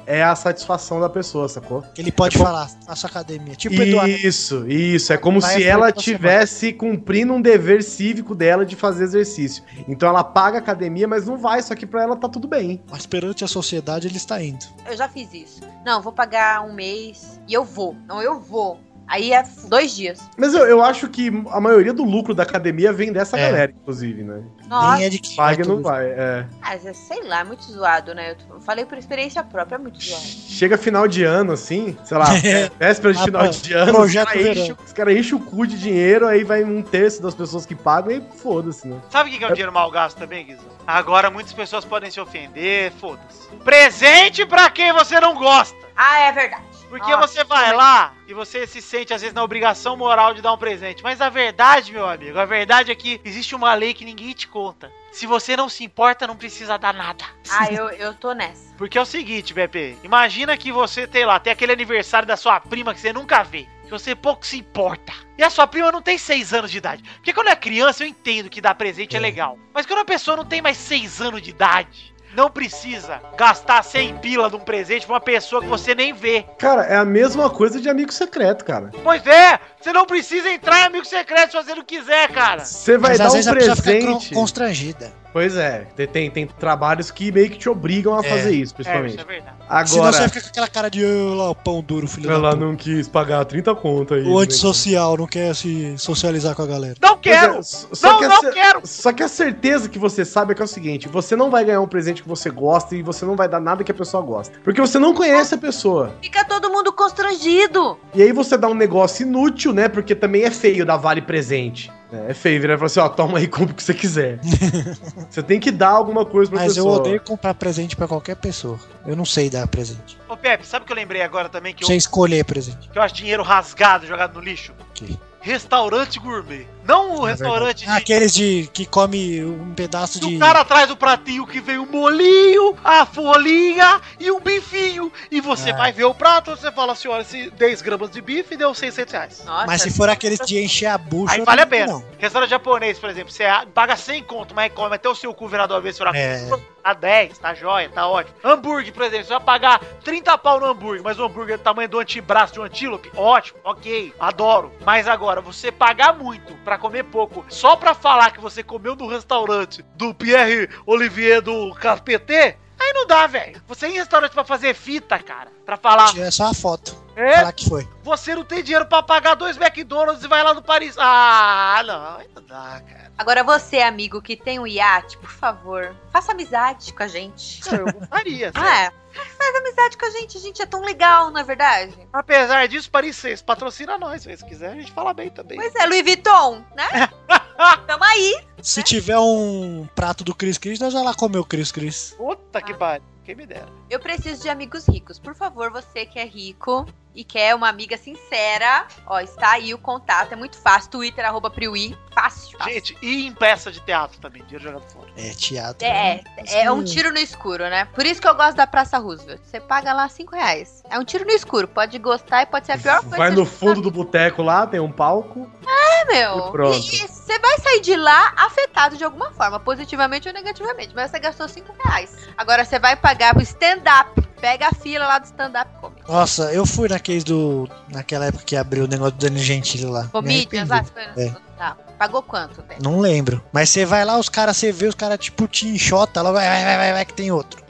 é a satisfação da pessoa, sacou? Que ele pode É bom- falar, faça academia. Tipo o Eduardo. Isso, isso. É como Vai se ela tivesse cumprindo um dever cívico dela de fazer exercício. Então ela paga a academia, mas não vai, só que pra ela tá tudo bem. Mas perante a sociedade ele está indo. Eu já fiz isso. Não, vou pagar um mês e eu vou. Não, eu vou. Aí é dois dias. Mas eu, eu acho que a maioria do lucro da academia vem dessa É. galera, inclusive, né? Nossa, Nem é de que Paga e não vai. É. mas é, sei lá, é muito zoado, né? Eu falei por experiência própria, é muito zoado. Chega final de ano, assim, sei lá, É. véspera de Ah, final pô, de ano, projeto os caras enchem, os caras enchem o cu de dinheiro, aí vai um terço das pessoas que pagam e foda-se, né? Sabe o que é o dinheiro mal gasto também, Guizão? Agora muitas pessoas podem se ofender, foda-se. Presente pra quem você não gosta. Ah, é verdade. Porque Nossa, você vai lá e você se sente, às vezes, na obrigação moral de dar um presente. Mas a verdade, meu amigo, a verdade é que existe uma lei que ninguém te conta. Se você não se importa, não precisa dar nada. Ah, eu, eu tô nessa. Porque é o seguinte, BP, imagina que você, tem lá, tem aquele aniversário da sua prima que você nunca vê. Que você pouco se importa. E a sua prima não tem seis anos de idade. Porque quando é criança, eu entendo que dar presente é, É. legal. Mas quando a pessoa não tem mais seis anos de idade, não precisa gastar 100 pila de um presente pra uma pessoa que você nem vê. Cara, é a mesma coisa de amigo secreto, cara. Pois é, você não precisa entrar em amigo secreto se você não quiser, cara. Você vai Mas dar às um vezes a pessoa fica presente. constrangida. Pois é, tem, tem, trabalhos que meio que te obrigam a É. fazer isso, É, principalmente. isso é verdade. Senão Agora, você fica com aquela cara de "Ah, lá, o pão duro, filho da ela não quis pagar 30 conto aí. O né? antissocial, não quer se socializar com a galera. Não é, quero! só Não, que não cer- quero! Só que a certeza que você sabe é que é o seguinte: você não vai ganhar um presente que você gosta e você não vai dar nada que a pessoa gosta. Porque você não conhece a pessoa. Fica todo mundo constrangido. E aí você dá um negócio inútil, né? Porque também é feio dar vale presente. É, é feio e falar assim: ó, toma aí, compra o que você quiser. você tem que dar alguma coisa pra Mas eu pessoa. odeio comprar presente pra qualquer pessoa. Eu não sei dar presente. Ô Pepe, sabe o que eu lembrei agora também? Que eu, Você escolher presente. que eu acho dinheiro rasgado jogado no lixo? Que? Restaurante gourmet. Não o É restaurante Ah, de. Aqueles de que come um pedaço de. O cara traz o pratinho que vem o molinho, a folhinha e um bifinho. E você Ah. vai ver o prato, você fala assim: olha, esse 10 gramas de bife deu 600 reais. Nossa, Mas se for aqueles de encher a bucha. Aí vale a pena. Não. Restaurante japonês, por exemplo, você paga 100 conto, mas come até o seu cu virar do avesso. virar- É. Tá 10, tá jóia, tá ótimo. Hambúrguer, por exemplo, você vai pagar 30 pau no hambúrguer, mas o hambúrguer é do tamanho do antebraço de um antílope, ótimo, ok, adoro. Mas agora, você pagar muito pra comer pouco, só pra falar que você comeu no restaurante do Pierre Olivier do KPT, aí não dá, velho. Você em restaurante pra fazer fita, cara, pra falar, É só a foto. É, Falar que foi. você não tem dinheiro pra pagar dois McDonald's e vai lá no Paris. Ah, não, não dá, cara. Agora você, amigo, que tem um iate, por favor, faça amizade com a gente. Eu gostaria, sabe? Ah, é. Faz amizade com a gente, a gente é tão legal, não é verdade? Apesar disso, Paris 6 patrocina nós. Se quiser, a gente fala bem também. Pois é, Louis Vuitton, né? Tamo aí. Se tiver um prato do Cris Cris, nós já lá comeu o Cris Cris. Puta que pariu. Quem me dera. Eu preciso de amigos ricos. Por favor, você que é rico e quer uma amiga sincera, ó, está aí o contato. É muito fácil. Twitter, arroba Priui. Fácil, fácil. Gente, e em peça de teatro também, dinheiro jogado fora. É, teatro. É, é um tiro no escuro, né? Por isso que eu gosto da Praça Roosevelt. Você paga lá 5 reais. É um tiro no escuro. Pode gostar e pode ser a pior coisa. Vai no fundo do boteco lá, tem um palco. É, meu. E pronto. E você vai sair de lá afetado de alguma forma, positivamente ou negativamente. Mas você gastou 5 reais. Agora você vai pagar pro stand-up. Pega a fila lá do stand-up e come. Nossa, eu fui naqueles do. Naquela época que abriu o negócio do Dani Gentili lá. Arrependi. lá? É. Tá. Pagou quanto, Dé? Não lembro. Mas você vai lá, os caras, você vê os caras tipo te enxota lá, vai, vai, vai, vai, vai, que tem outro.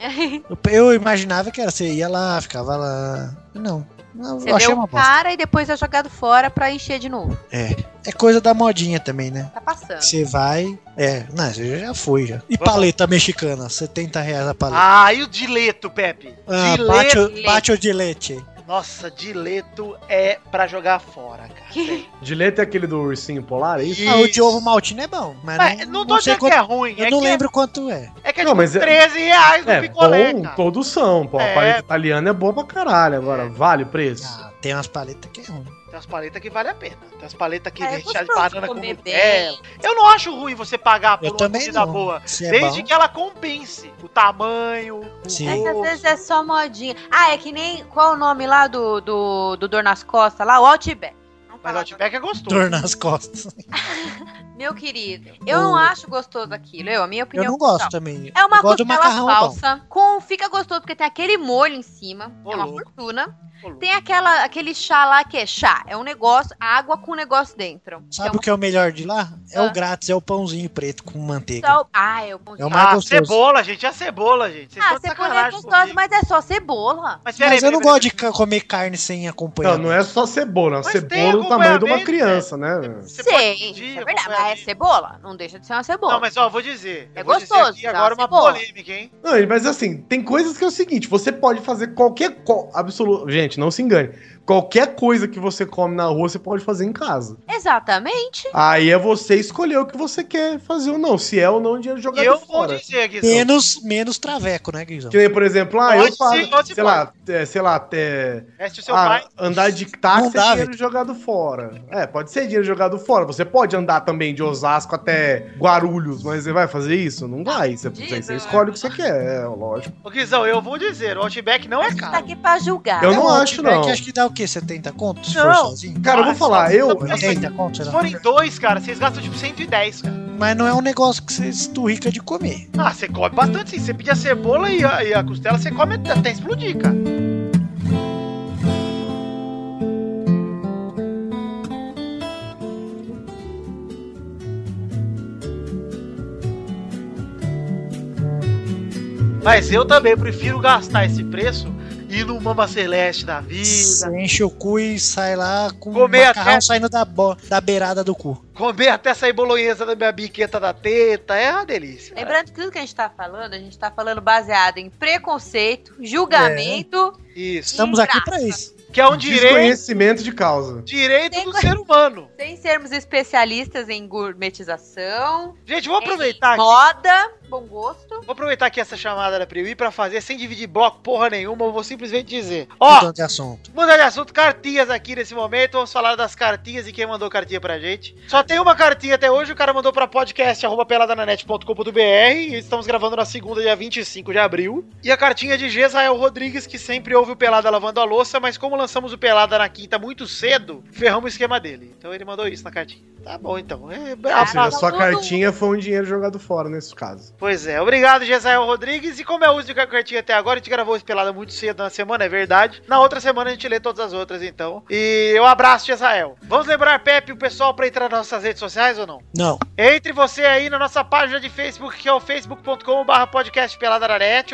Eu, eu imaginava que era, você ia lá, ficava lá. Não. Você eu vê achei uma bosta. cara e depois é jogado fora pra encher de novo. É. É coisa da modinha também, né? Tá passando. Você vai. É, não, você já foi já. E paleta mexicana, 70 reais a paleta. Ah, e o dileto, Pepe? Ah, dileto. bate, o- bate o dilete. Nossa, dileto é pra jogar fora, cara. Dileto é aquele do ursinho polar, é isso? Ah, o de ovo maltine é bom, mas Mas não, não, não, tô sei dizendo quanto, que é ruim. Eu é não que lembro quanto é. É, é que é Não, tipo mas é- 13 reais no É, picolé, bom, cara. todos são, pô. A É. paleta italiana é boa pra caralho. Agora, vale o preço? Ah, tem umas paletas que é ruim. Tem umas paletas que vale a pena. Tem umas paletas que É, é recheadas de banana com Nutella. Eu não acho ruim você pagar por Eu uma comida não. boa. Se é desde bom. que ela compense o tamanho, o Sim. É que às vezes é só modinha. Ah, é que nem. Qual o nome lá do, do, do Dor nas Costas lá? O Outback. Mas o Outback é gostoso. Dor nas costas. Meu querido, eu não O- acho gostoso aquilo. Eu, a minha opinião. Eu não gosto pessoal. também. É uma costela bom. falsa. Com, fica gostoso porque tem aquele molho em cima. Ô, é uma louco. fortuna. Ô. Tem aquela, aquele chá lá que é chá. É um negócio, água com negócio dentro. Sabe o que é o melhor de lá? É Ah. o grátis, é o pãozinho preto com manteiga. Só- Ah, eu É o mais Ah, gostoso. cebola, gente. É cebola, gente. Vocês Ah, cebola é gostosa, comigo. mas é só cebola. Mas, peraí, Mas eu não peraí, gosto de comer carne sem Não, acompanhamento. não é só cebola, é uma Mas cebola do tamanho de uma acompanhamento, criança, né? Sim, é verdade. Mas é cebola. Não deixa de ser uma cebola. Não, mas ó, eu vou dizer. É eu vou dizer gostoso, aqui tá? agora uma Cebola. polêmica, hein? Não, mas assim, tem coisas que é o seguinte, você pode fazer qualquer co absoluto, gente, não se engane. Qualquer coisa que você come na rua, você pode fazer em casa. Exatamente. Aí é você escolher o que você quer fazer ou não, se é ou não dinheiro jogado eu vou fora. dizer, Guizão. Menos, menos traveco, né, Guizão? Que nem, por exemplo, ah, Pode eu faço, sei lá, é, sei lá, é, Este o seu ah, pai. andar de táxi Não é dá, dinheiro jogado fora. É, pode ser dinheiro jogado fora. Você pode andar também de Osasco até Guarulhos, mas você vai fazer isso? Não vai. Você, Diz, você né? escolhe o que você quer, é lógico. Ô, Guizão, eu vou dizer, o Outback não é Tá caro. aqui pra julgar. Eu não o acho, não. acho que dá o quê? 70 contos? Não. sozinho? Cara, eu vou Ah, falar, eu. só- assim, 80 contos, Se será? forem dois, cara, vocês gastam tipo 110, cara. Mas não é um negócio que você esturrica de comer. Ah, você come bastante sim. Você pedir a cebola e a, e a costela, você come até explodir, cara. Mas eu também prefiro gastar esse preço ir no Mama Celeste da vida, Você enche o cu e sai lá com Comer macarrão até- saindo da, bo- da beirada do cu. comer até sair bolonhesa da minha biqueta da teta, é uma delícia. Lembrando que tudo que a gente tá falando, a gente tá falando baseado em preconceito, julgamento. Isso. Estamos aqui pra isso. Que é um direito, Desconhecimento de causa. direito Tem do ser humano. Sem sermos especialistas em gourmetização, Gente, vou aproveitar aqui. moda, bom gosto. Vou aproveitar que essa chamada eu ir pra fazer sem dividir bloco porra nenhuma, eu vou simplesmente dizer. Ó, Mudando de assunto. mudando de assunto, cartinhas aqui nesse momento. Vamos falar das cartinhas e quem mandou cartinha pra gente. Só tem uma cartinha até hoje, o cara mandou pra podcast.peladananet.com.br e estamos gravando na segunda, dia 25 de abril. E a cartinha de Gesael Rodrigues, que sempre ouve o Pelada lavando a louça, mas como lançamos o Pelada na quinta muito cedo, ferramos o esquema dele. Então ele mandou isso na cartinha. Tá bom, então. É, Ou seja, a sua tudo- cartinha foi um dinheiro jogado fora nesse caso. Pois é, obrigado, Gesael Rodrigues. E como é uso de cartinha até agora, a gente gravou esse pelada muito cedo na semana, é verdade. Na outra semana a gente lê todas as outras, então. E eu abraço, Gesael. Vamos lembrar, Pepe, o pessoal pra entrar nas nossas redes sociais ou não? Não. Entre você aí na nossa página de Facebook, que é o facebook.com.br podcast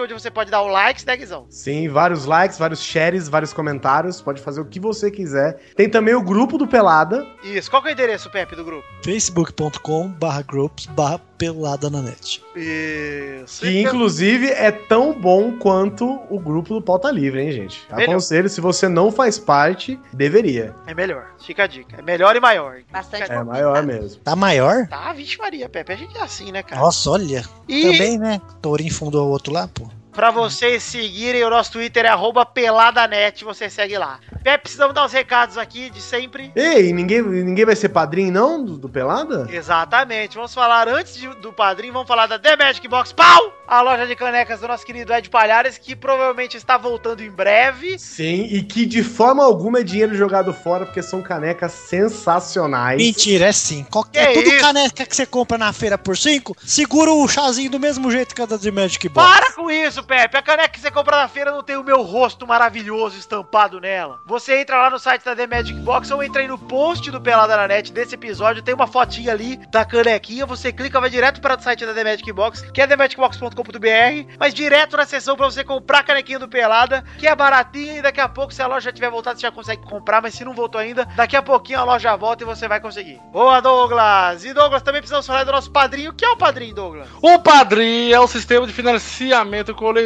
onde você pode dar o like, né, Guizão? Sim, vários likes, vários shares, vários comentários. Pode fazer o que você quiser. Tem também o grupo do Pelada. Isso. Qual que é o endereço, Pepe, do grupo? facebook.com barra groups barra pelada na net. Isso. Que inclusive é tão bom quanto o grupo do Pauta Livre, hein, gente? Melhor. Aconselho, se você não faz parte, deveria. É melhor. Fica a dica. É melhor e maior. Bastante É maior mesmo. Tá maior? Tá, vixe Maria, Pepe. A gente é assim, né, cara? Nossa, olha. E- Também, né? Tourinho fundou o outro lá, pô. Pra vocês seguirem, o nosso Twitter é arroba peladanet, você segue lá. Pepe, precisamos dar os recados aqui de sempre. Ei, ninguém, ninguém vai ser padrinho, não, do, do Pelada? Exatamente, vamos falar antes de- do padrinho, vamos falar da The Magic Box Pau! A loja de canecas do nosso querido Ed Palhares, que provavelmente está voltando em breve. Sim, e que de forma alguma é dinheiro jogado fora, porque são canecas sensacionais. Mentira, é sim. Qualquer, Que tudo isso? caneca que você compra na feira por 5, segura o chazinho do mesmo jeito que a da The Magic Box. Para com isso, Pepe! A caneca que você compra na feira não tem o meu rosto maravilhoso estampado nela. Você entra lá no site da The Magic Box ou entra aí no post do Pelada na Net desse episódio, tem uma fotinha ali da canequinha, você clica, vai direto para o site da The Magic Box, que é themagicbox.com.br, mas direto na seção para você comprar a canequinha do Pelada, que é baratinha e daqui a pouco, se a loja tiver voltado, você já consegue comprar, mas se não voltou ainda, daqui a pouquinho a loja volta e você vai conseguir. Boa, Douglas! E Douglas, também precisamos falar do nosso padrinho. Que é o padrinho, Douglas? O Padrim é o sistema de financiamento coletivo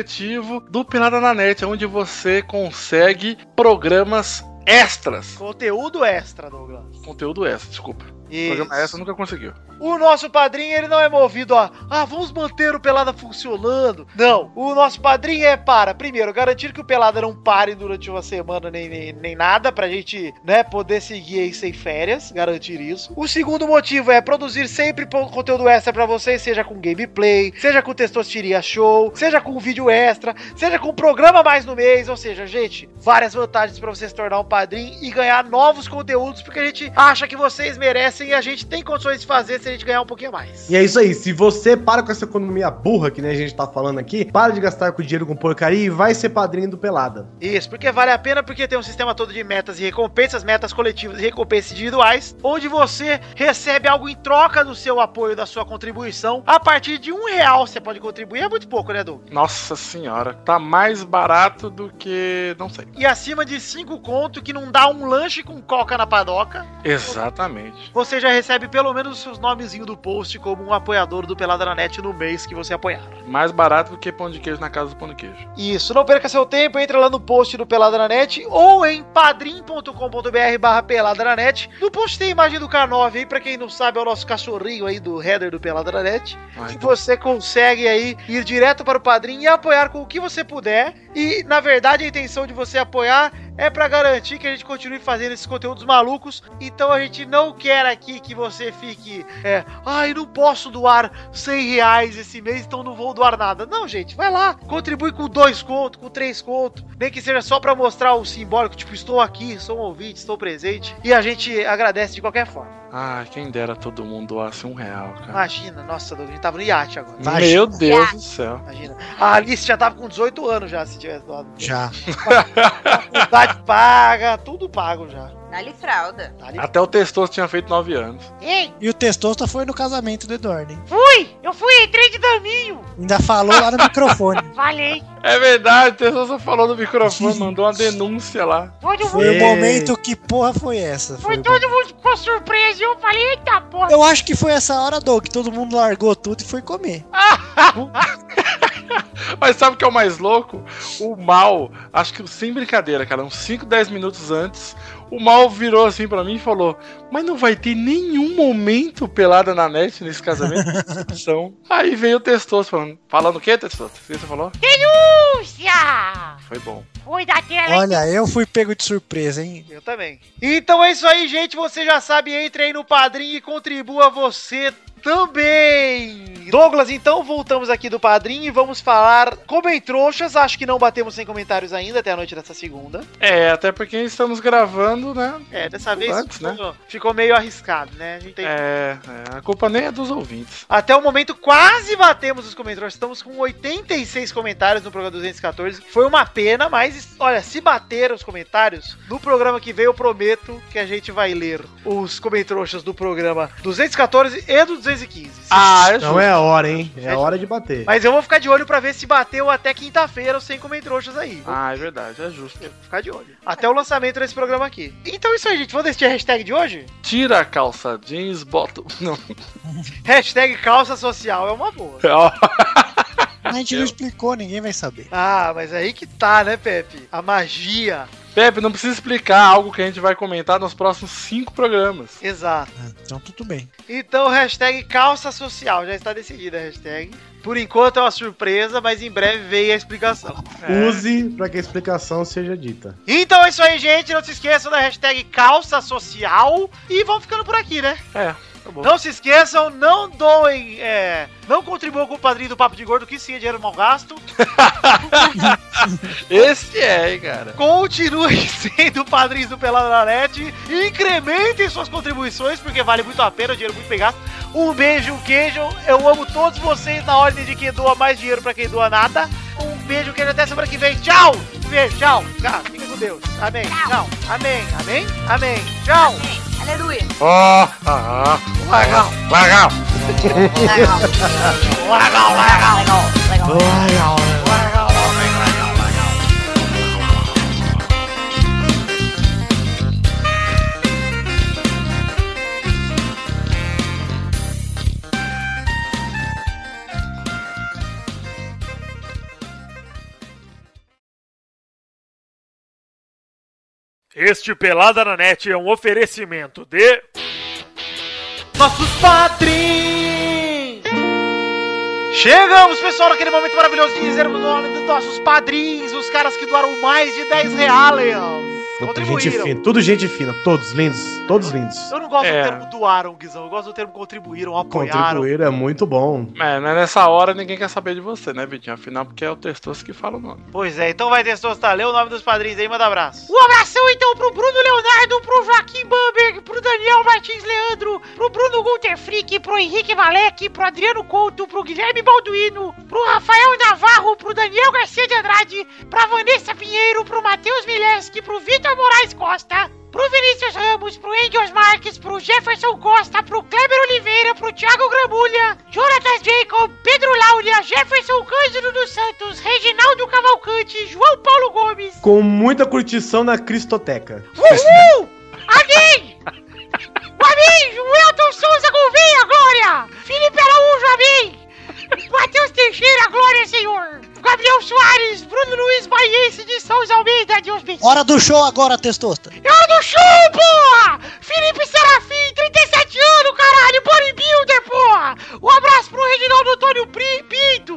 do Pelada na Net, onde você consegue programas extras. Conteúdo extra, Douglas. Conteúdo extra, desculpa. O programa essa nunca conseguiu. O nosso padrinho, ele não é movido a, ah, vamos manter o Pelada funcionando. Não, o nosso padrinho é para, primeiro, garantir que o Pelada não pare durante uma semana nem, nem, nem nada, pra gente, né, poder seguir aí sem férias, garantir isso. O segundo motivo é produzir sempre conteúdo extra pra vocês, seja com gameplay, seja com Testosteria Show, seja com vídeo extra, seja com programa mais no mês, ou seja, gente, várias vantagens pra você se tornar um padrinho e ganhar novos conteúdos, porque a gente acha que vocês merecem e a gente tem condições de fazer se a gente ganhar um pouquinho mais. E é isso aí, se você para com essa economia burra que nem a gente tá falando aqui, para de gastar com dinheiro com porcaria e vai ser padrinho do Pelada. Isso, porque vale a pena, porque tem um sistema todo de metas e recompensas, metas coletivas e recompensas individuais, onde você recebe algo em troca do seu apoio, da sua contribuição. A partir de um real você pode contribuir, é muito pouco, né, Doug? Nossa senhora, tá mais barato do que. não sei. E acima de cinco conto, que não dá um lanche com coca na padoca, Exatamente. você já recebe pelo menos os seus nomezinhos do post como um apoiador do Pelada na Net no mês que você apoiar. Mais barato do que pão de queijo na casa do pão de queijo. Isso, não perca seu tempo, entra lá no post do Pelada na Net ou em padrim.com.br barra Pelada na Net. No post tem a imagem do K9 aí, pra quem não sabe, é o nosso cachorrinho aí do header do Pelada na Net. Ah, E então- você consegue aí ir direto para o Padrim e apoiar com o que você puder. E, na verdade, a intenção de você apoiar é pra garantir que a gente continue fazendo esses conteúdos malucos. Então a gente não quer aqui que você fique, é, ai, não posso doar 100 reais esse mês, então não vou doar nada. Não, gente, vai lá, contribui com dois contos, com três contos, nem que seja só pra mostrar o simbólico, tipo, estou aqui, sou um ouvinte, estou presente. E a gente agradece de qualquer forma. Ah, quem dera todo mundo doasse um real, cara. Imagina, nossa, Doug, a gente tava no iate agora. Meu Deus do céu. Imagina. A Alice já tava com 18 anos já, se tivesse doado. Já. Faculdade paga, tudo pago já. Dá-lhe fralda. Ali. Até o Testoso tinha feito 9 anos. Ei, E o Testosta foi no casamento do Eduardo, hein? fui! Eu fui, entrei de daminho! Ainda falou lá no microfone. Falei! É verdade, o Testoso falou no microfone, mandou uma denúncia lá. Todo Foi o Ei. momento que porra foi essa? Foi o todo mundo ficou surpreso e eu falei, eita porra! Eu acho que foi essa hora, Doug, que todo mundo largou tudo e foi comer. Mas sabe o que é o mais louco? O mal, acho que sem brincadeira, cara, uns 5, 10 minutos antes, o mal virou assim pra mim e falou: Mas não vai ter nenhum momento pelada na net nesse casamento de decepção. Aí veio o Testoso falando: Falando o que, Testoso? Você falou? Lúcia! Foi bom. Foi daquela Olha, eu fui pego de surpresa, hein? Eu também. Então é isso aí, gente. Você já sabe, entre aí no Padrim e contribua você também. Douglas, então voltamos aqui do Padrim e vamos falar como em trouxas. Acho que não batemos sem comentários ainda até a noite dessa segunda. É, até porque estamos gravando, né? É, dessa vez Antes, ficou, ficou meio arriscado, né? A tem... É, é, a culpa nem é dos ouvintes. Até o momento quase batemos os comentários. Estamos com 86 comentários no programa 214. Foi uma pena, mas olha, se bater os comentários, no programa que vem eu prometo que a gente vai ler os comentários do programa 214 e do 215. Ah, é Não é a hora, hein? É a hora de bater. Mas eu vou ficar de olho pra ver se bateu até quinta-feira os 100 comentários aí. Vou Ah, é verdade, é justo. ficar de olho. Até o lançamento desse programa aqui. Então é isso aí, gente. Vamos decidir a hashtag de hoje? Tira a calça jeans, bota. Não. Hashtag calça social é uma boa. A gente não explicou, ninguém vai saber. Ah, mas aí que tá, né, Pepe? A magia. Pepe, não precisa explicar algo que a gente vai comentar nos próximos cinco programas. Exato. Ah, Então tudo bem. Então, hashtag calça social. Já está decidida a hashtag. Por enquanto é uma surpresa, mas em breve veio a explicação. Use pra que a explicação seja dita. Então é isso aí, gente. Não se esqueçam da hashtag calça social. E vamos ficando por aqui, né? É. Não se esqueçam, não doem, é, não contribuam com o padrinho do Papo de Gordo, que sim é dinheiro mal gasto. Esse é, hein, cara. Continuem sendo padrinhos do Pelado na Net. Incrementem suas contribuições, porque vale muito a pena, o dinheiro muito bem gasto. Um beijo, um queijo. Eu amo todos vocês na ordem de quem doa mais dinheiro pra quem doa nada. Um beijo, um queijo até semana que vem. Tchau! Beijo, tchau. Tchau. Fica com Deus. Amém. Tchau. Amém. Amém. Amém. Tchau. Aleluia. Ó, ah, Legal. legal. Legal. Legal, legal. Legal. Legal. Este Pelada na Net é um oferecimento de. nossos padrinhos! Chegamos, pessoal, naquele momento maravilhoso de dizermos o nome dos nossos padrinhos, os caras que doaram mais de 10 reais. Puta, gente Contribuíram. fina, tudo gente fina, todos lindos, todos lindos. Eu não gosto É. do termo doaram, Guizão. Eu gosto do termo contribuíram, apoiaram. Contribuir é muito bom. É, mas nessa hora ninguém quer saber de você, né, Vitinho? Afinal, porque é o Testoso que fala o nome. Pois é, então vai Testosta, lê o nome dos padrinhos aí, manda abraço. Um abração então pro Bruno Leonardo, pro Joaquim Bamberg, pro Daniel Martins Leandro, pro Bruno Gunter Frick, pro Henrique Valek, pro Adriano Couto, pro Guilherme Balduino, pro Rafael Navarro, pro Daniel Garcia de Andrade, pra Vanessa Pinheiro, pro Matheus Mileski, pro Vitor Moraes Costa, pro Vinícius Ramos, pro Engels Marques, pro Jefferson Costa, pro Kleber Oliveira, pro Thiago Gramulha, Jonatas Jacob, Pedro Láudia, Jefferson Cândido dos Santos, Reginaldo Cavalcante, João Paulo Gomes, Com muita curtição na Cristoteca. Uhul! Amém! Amém! Welton Souza Gouveia, glória! Felipe Araújo, amém! Matheus Teixeira, glória, Senhor! Gabriel Soares, Bruno Luiz Baiense de Souza Almeida, Deus bendiga! Hora do show agora, Testosta. É hora do show, porra! Felipe Serafim, 37 anos, caralho! Bodybuilder, porra! Um abraço pro Reginaldo Antônio Pri- Pinto!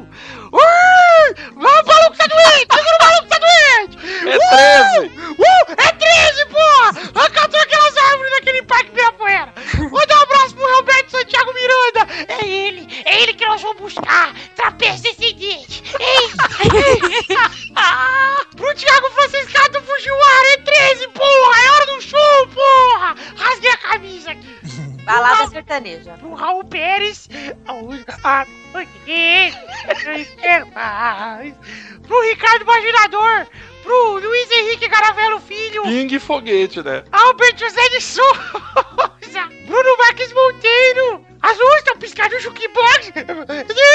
Ui! O maluco tá doente! Segura o maluco que tá doente! É 13! Uh! É 13, porra! Acatou aquelas árvores daquele parque Ibirapuera! Manda um abraço pro Roberto Santiago Miranda! É ele! É ele que nós vamos buscar! Trapézio descendente! É ele! pro Thiago Franciscato Fujiwara! É 13, porra! É hora do show, porra! Rasguei a camisa aqui! Balada sertaneja. Pro Raul Pérez, a eu quero mais. Pro Ricardo Imaginador, pro Luiz Henrique Garavello Filho, Ping e foguete, né? Albert José de Souza, Bruno Marques Monteiro, as luzes estão piscando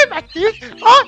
Matheus. Ó.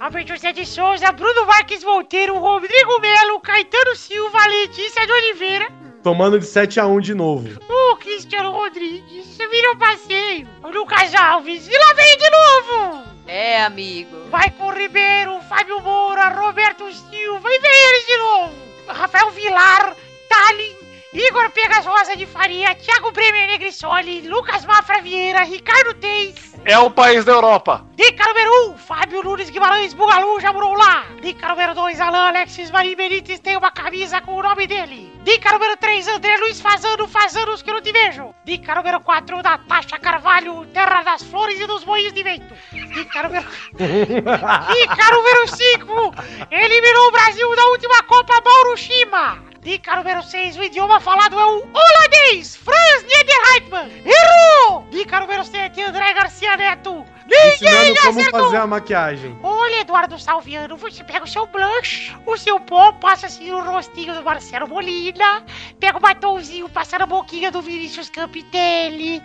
Albert José de Souza, Bruno Marques Monteiro, Rodrigo Melo, Caetano Silva, Letícia de Oliveira, Tomando de 7 a 1 de novo. o Cristiano Rodrigues, você virou passeio, o Lucas Alves, e lá vem de novo! É, amigo. Maicon Ribeiro, Fábio Moura, Roberto Silva, e vem eles de novo! Rafael Vilar, Tallin, Igor Pegas Rosa de Faria, Thiago Bremer Negrissoli, Lucas Mafra Vieira, Ricardo Teis, É o país da Europa. Dica número 1, Fábio Nunes Guimarães Bugalu já morou lá. Dica número 2, Alan Alexis Marim Benítez tem uma camisa com o nome dele. Dica número 3, André Luiz Fazano, faz anos que eu não te vejo. Dica número 4, Natasha Carvalho, terra das flores e dos moinhos de vento. Dica número... Dica número 5, eliminou o Brasil da última Copa Mauro Shima. Dica número 6, o idioma falado é o holandês, Franz Niederreitmann. Errou! Dica número 7, André Garcia Neto. Ninguém Ensinando como acertou! fazer a maquiagem. Olha, Eduardo Salviano, você pega o seu blush, o seu pó, passa assim no rostinho do Marcelo Molina, pega o batomzinho, passa na boquinha do Vinícius Campitelli,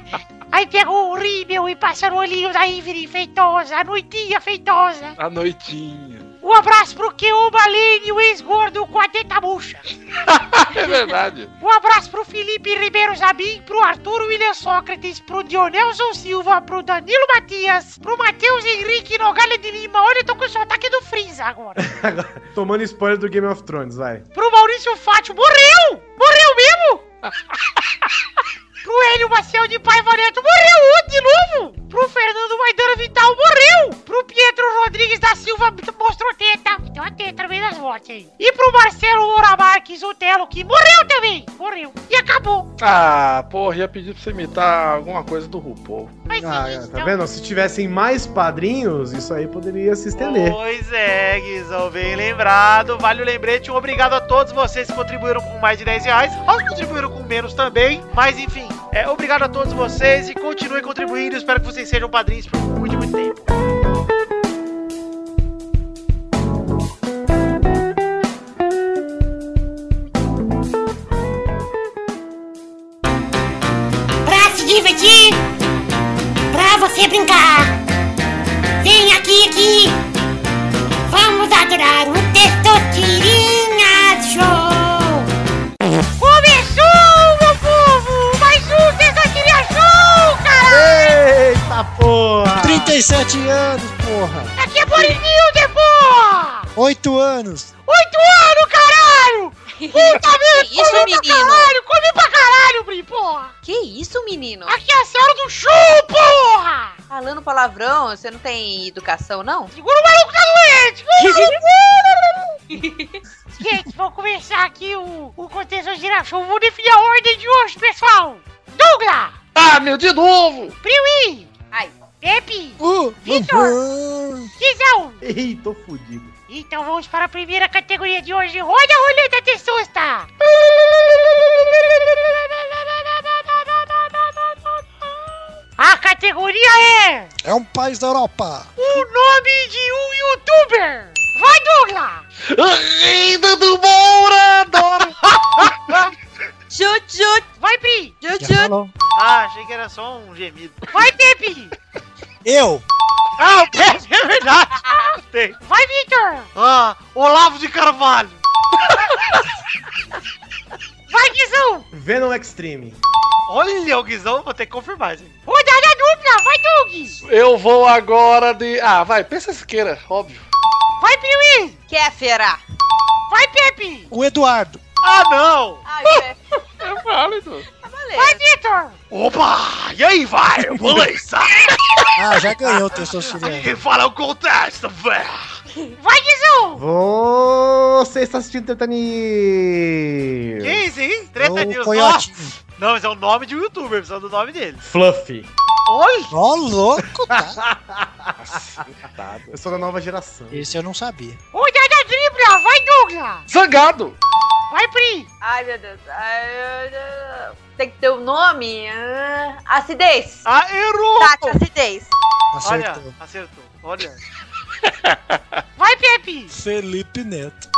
aí pega o rímel e passa no olhinho da Ivry Feitosa, a noitinha feitosa. A noitinha. Um abraço pro Keoma Lane, o ex-gordo com a teta murcha. É verdade. Um abraço pro Felipe Ribeiro Zabim, pro Arthur William Sócrates, pro Dionelson Silva, pro Danilo Matias, pro Matheus Henrique Nogalha de Lima. Olha, eu tô com o sotaque do Freeza agora. Tomando spoiler do Game of Thrones, vai. Pro Maurício Fátio. Morreu! Morreu mesmo? pro Hélio Maciel de Paiva Neto. Morreu outro de novo? Pro Fernando Maidana Vital. Morreu! Pro Pietro Rodrigues da Silva. Mostrou teta. Tem uma teta no meio das mortes aí. E pro Marcelo Moura Marques, o Telo, que morreu também. Morreu. E acabou. Ah, porra, ia pedir pra você imitar alguma coisa do RuPaul. Mas Ah, é, tá então- vendo? Se tivessem mais padrinhos, isso aí poderia se estender. Pois é, Guizão, bem lembrado. Vale o lembrete. Um obrigado a todos vocês que contribuíram com mais de 10 reais. Aos que contribuíram com menos também. Mas enfim, é, obrigado a todos vocês e continuem contribuindo. Espero que vocês sejam padrinhos por muito, muito tempo. Pra se divertir, pra você brincar. Vem aqui, aqui. 37 anos, porra. Aqui é Bodybuilder, porra! 8 anos. Oito anos, caralho! Puta merda! Que isso, menino? Caralho, come pra caralho, Bri, porra! Que isso, menino? Aqui é a senhora do show, porra! Falando palavrão, você não tem educação, não? Segura o maluco tá doente! Gente, vamos começar aqui o, o contexto show. Vou definir a ordem de hoje, pessoal! Douglas! Ah, meu, de novo! Priui! Ai. Pepe! Uh, Vitor! Guizão! Ei, tô fudido. Então vamos para a primeira categoria de hoje. Roda a roleta testosta! A categoria é É um país da Europa. o nome de um youtuber. Vai, Douglas! Ainda do Moura! Adoro! Chute, chute, Vai, Pri! chute. falou. Ah, achei que era só um gemido. Vai, Pepe! Eu. Ah, o Pepe, é verdade. Tem. Vai, Victor! Ah, Olavo de Carvalho. Vai, Guizão! Venom Extreme. Olha, o Guizão, vou ter que confirmar aí. Rodada dupla! Vai, Doug! Eu vou agora de. Ah, vai, pensa Siqueira, óbvio. Vai, Piuí! Kéfera. Vai, Pepe! O Eduardo. Ah, não. Ai, Pé. É válido. Tá Vai. Vitor! Opa, e aí, vai, beleza? Ah, já ganhou o testosterona. Quem fala é o contesta, velho. Vai, Guizão! Você está assistindo Tetani. Que isso, hein? Treta O News. Não, esse é o nome de um youtuber, precisa do nome dele. Fluffy. Olha. Ó, louco, tá? Eu sou da nova geração. Esse eu não sabia. Rodada Vai, Douglas! Zangado! Vai, Pri! Ai, meu Deus. Ai, meu Deus. Tem que ter um nome. Ah, acidez. Ah, errou. Tati, acidez. Olha, Acertou. acertou. Olha. Vai, Pepe! Felipe Neto.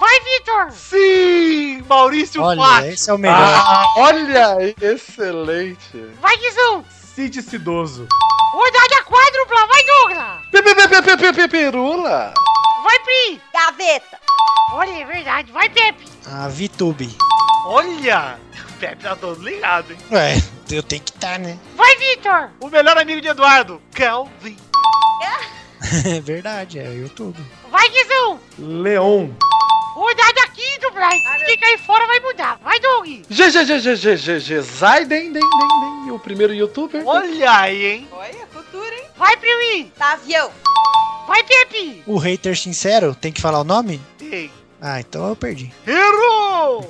Vai, Vitor! Sim, Maurício Olha, Fátio. esse é o melhor. Ah, olha, excelente. Vai, Guizão! Cid Cidoso. Rodada quádrupla! Vai, Douglas! Pe- pe- pe- pe- pe- pe- Perula! Vai, Pri! Gaveta. Olha, é verdade. Vai, Pepe! A VTube. Olha. O Pepe tá todo ligado, hein? Ué, eu tenho que estar, né? Vai, Vitor! O melhor amigo de Eduardo, Calvin. É verdade, é YouTube. Vai, Guizão! Leon. Rodada quíntupla! Quem cair fora vai mudar. Vai, Doug! G, G, G, G, G, G, G, Zaiden, den, den, den, o primeiro youtuber. Olha aí, hein? Olha? Vai, Piuí! Tavião. Vai, Pepe! O hater sincero, tem que falar o nome? Ei. Ah, então eu perdi. Errou!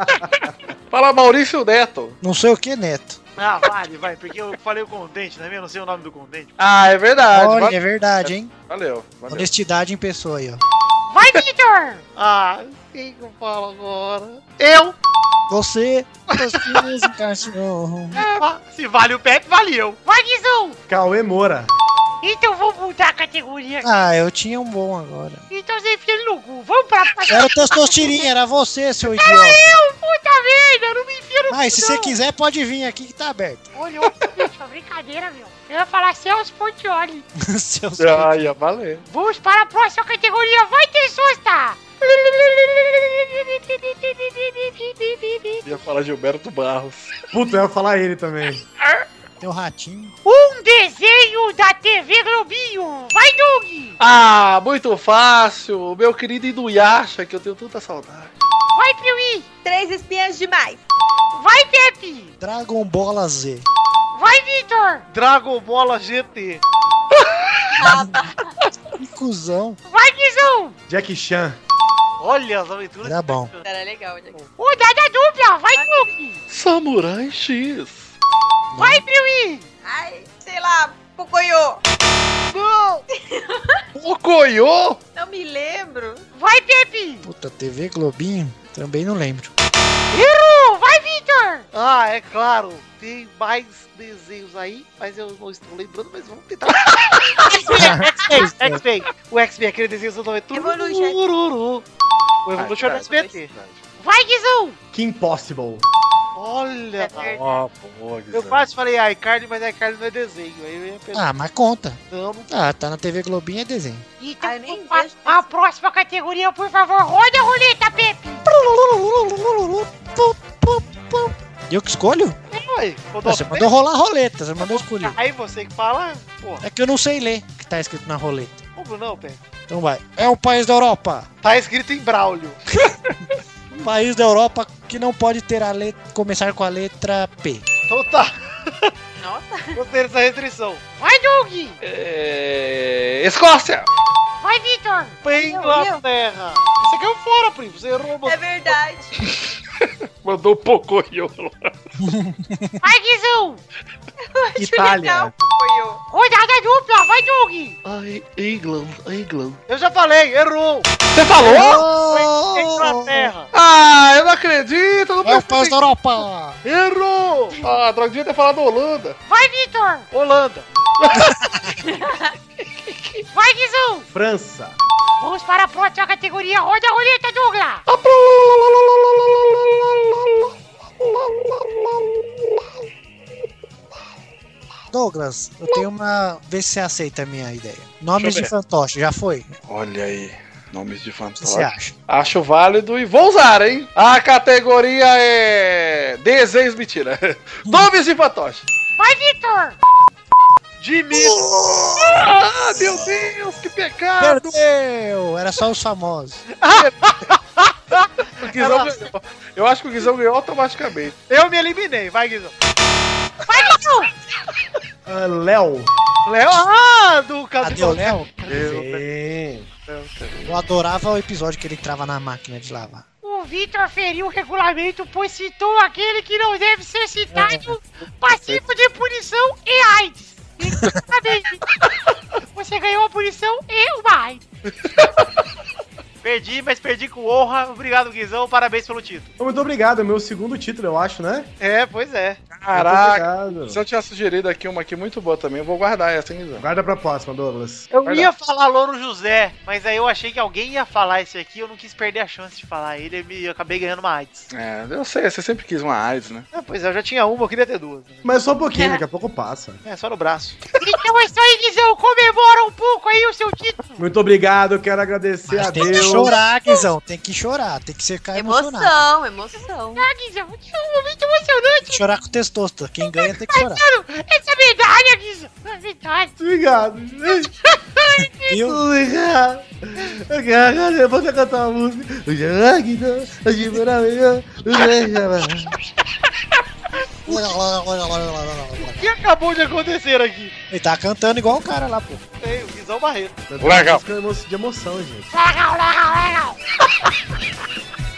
Fala Maurício Neto. Não sei o que, Neto. Ah, vale, vai, porque eu falei o contente, né? Eu não sei o nome do contente. Ah, é verdade. Olha, va- é verdade, hein? Valeu, valeu. Honestidade em pessoa aí, ó. Vai, Vitor! Ah, quem que eu falo agora? Eu! Você, você, cachorro. Ah, se vale o Pepe, vale eu. Vai, Guizão! Cauê Moura. Então vamos mudar a categoria. Ah, eu tinha um bom agora. Então você enfia no cu. Vamos pra Era o testostirinha, era você, seu idiota. Eu, puta merda, não me enfia no cu. Mas se você não. quiser, pode vir aqui que tá aberto. Olha, bicho, brincadeira, meu. Eu ia falar Celso Portioli. Seus Ah, ia valer. Vamos para a próxima categoria. Vai ter Ia falar Gilberto Barros. Puta, eu ia falar ele também. Tem um ratinho. Um desenho da TV Globinho. Vai, Doug! Ah, muito fácil. Meu querido Inuyasha, que eu tenho tanta saudade. Vai, Piuí! Três espinhas demais. Vai, Pepe! Dragon Ball Z. Vai, Vitor! Dragon Ball GT. Que cuzão. Vai, Guizão! Jack Chan. Olha as aventuras. Era bom. Era legal, Jack. Rodada dupla. Vai, Doug! Samurai X. Vai, Piuí! Ai, sei lá, Pocoyo. Okoyo? Não me lembro. Vai, Pepe! Puta, TV Globinho? Também não lembro. Errou! Vai, Vitor! Ah, é claro. Tem mais desenhos aí, mas eu não estou lembrando, mas vamos tentar. X-Men, X-Men. O X-Men, aquele desenho do nome é tudo. Evolution. O Evolution é do SBT. Vai, Guizão! Kim Possible. Olha, É. Ó, pô, eu quase falei iCarly, mas iCarly não é desenho. Aí eu ia pensar, Ah, mas conta. não, não Ah, tá na TV Globinho é desenho. Então, Ah, eu nem a, vejo a próxima categoria, por favor, roda a roleta, Pepe! Eu que escolho? foi. Você mandou rolar a roleta, você mandou escolher. Aí você que fala, porra, É que eu não sei ler o que tá escrito na roleta. como não, Pepe? Então vai. É o país da Europa. Tá escrito em Braulio. País da Europa que não pode ter a letra, começar com a letra P. Então tá. Nossa. Gostei dessa restrição. Vai, Doug! É... Escócia! Vai, Vitor! Inglaterra. Você caiu fora, primo. Você errou. É verdade. Mandou Pocoyo. Vai, Guizão! Itália. Rodada dupla, vai, Doug! Ai, England, England. Eu já falei, errou. Você falou? Foi Inglaterra. Ah, eu não acredito, não o prestei- da Europa! Errou. Ah, droga, devia ter falado Holanda. Vai, Vitor! Holanda. Vai, Guizão! França. Vamos para a próxima categoria. Roda a roleta, Douglas! Douglas, eu tenho uma. Vê se você aceita a minha ideia. Nomes de fantoche, já foi? Olha aí, nomes de O que você fantoche. acha? Acho válido e vou usar, hein? A categoria é. Desenhos, mentira. Nomes de fantoche. Vai, Vitor! Jimmy. Ah, meu Deus, que pecado! Perdeu! Era só os famosos. O Guizão ganhou. Eu acho que o Guizão ganhou automaticamente. Eu me eliminei. Vai, Guizão. Vai, Guizão! Ah, Léo. Léo. Ah, do caso Cadê o Léo? Eu adorava o episódio que ele entrava na máquina de lavar. O Vitor feriu o regulamento, pois citou aquele que não deve ser citado, passivo de punição e AIDS. Exatamente. Você ganhou a punição e uma AIDS. Perdi, mas perdi com honra. Obrigado, Guizão. Parabéns pelo título. Muito obrigado, é meu segundo título, eu acho, né? É, pois é. Caraca. Se eu tinha sugerido aqui uma aqui muito boa também, eu vou guardar essa, hein, Guizão? Guarda pra próxima, Douglas. Eu Vai ia falar Louro José, mas aí eu achei que alguém ia falar esse aqui. Eu não quis perder a chance de falar ele. e me- Eu acabei ganhando uma AIDS. É, eu sei, você sempre quis uma AIDS, né? Ah, pois é, eu já tinha uma, eu queria ter duas. Mas só um pouquinho, daqui a pouco passa. É, só no braço. Então é isso aí, Guizão. Comemora um pouco aí o seu título. Muito obrigado, eu quero agradecer Mas a Deus. Chorar, Guizão. Tem que chorar. Tem que ficar emocionado. Emoção, emoção. Ah, Guizão, é um momento emocionante. Tem que chorar com testosta. Quem ganha tem que chorar. Mano, essa medalha, Guizão. É verdade. Obrigado. Viu? Obrigado. Eu vou cantar uma música. O Jagdo, o Gibraltar, o Benjamin. O o que acabou de acontecer aqui? Ele tá cantando igual o cara lá, pô. Tem, o Guizão Barreto. Legal. De emoção, gente. Legal, legal, legal.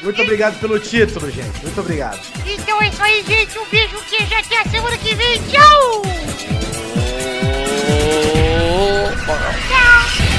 Muito obrigado pelo título, gente. Muito obrigado. Então é isso aí, gente. Um beijo, que já até a semana que vem. Tchau! Tchau!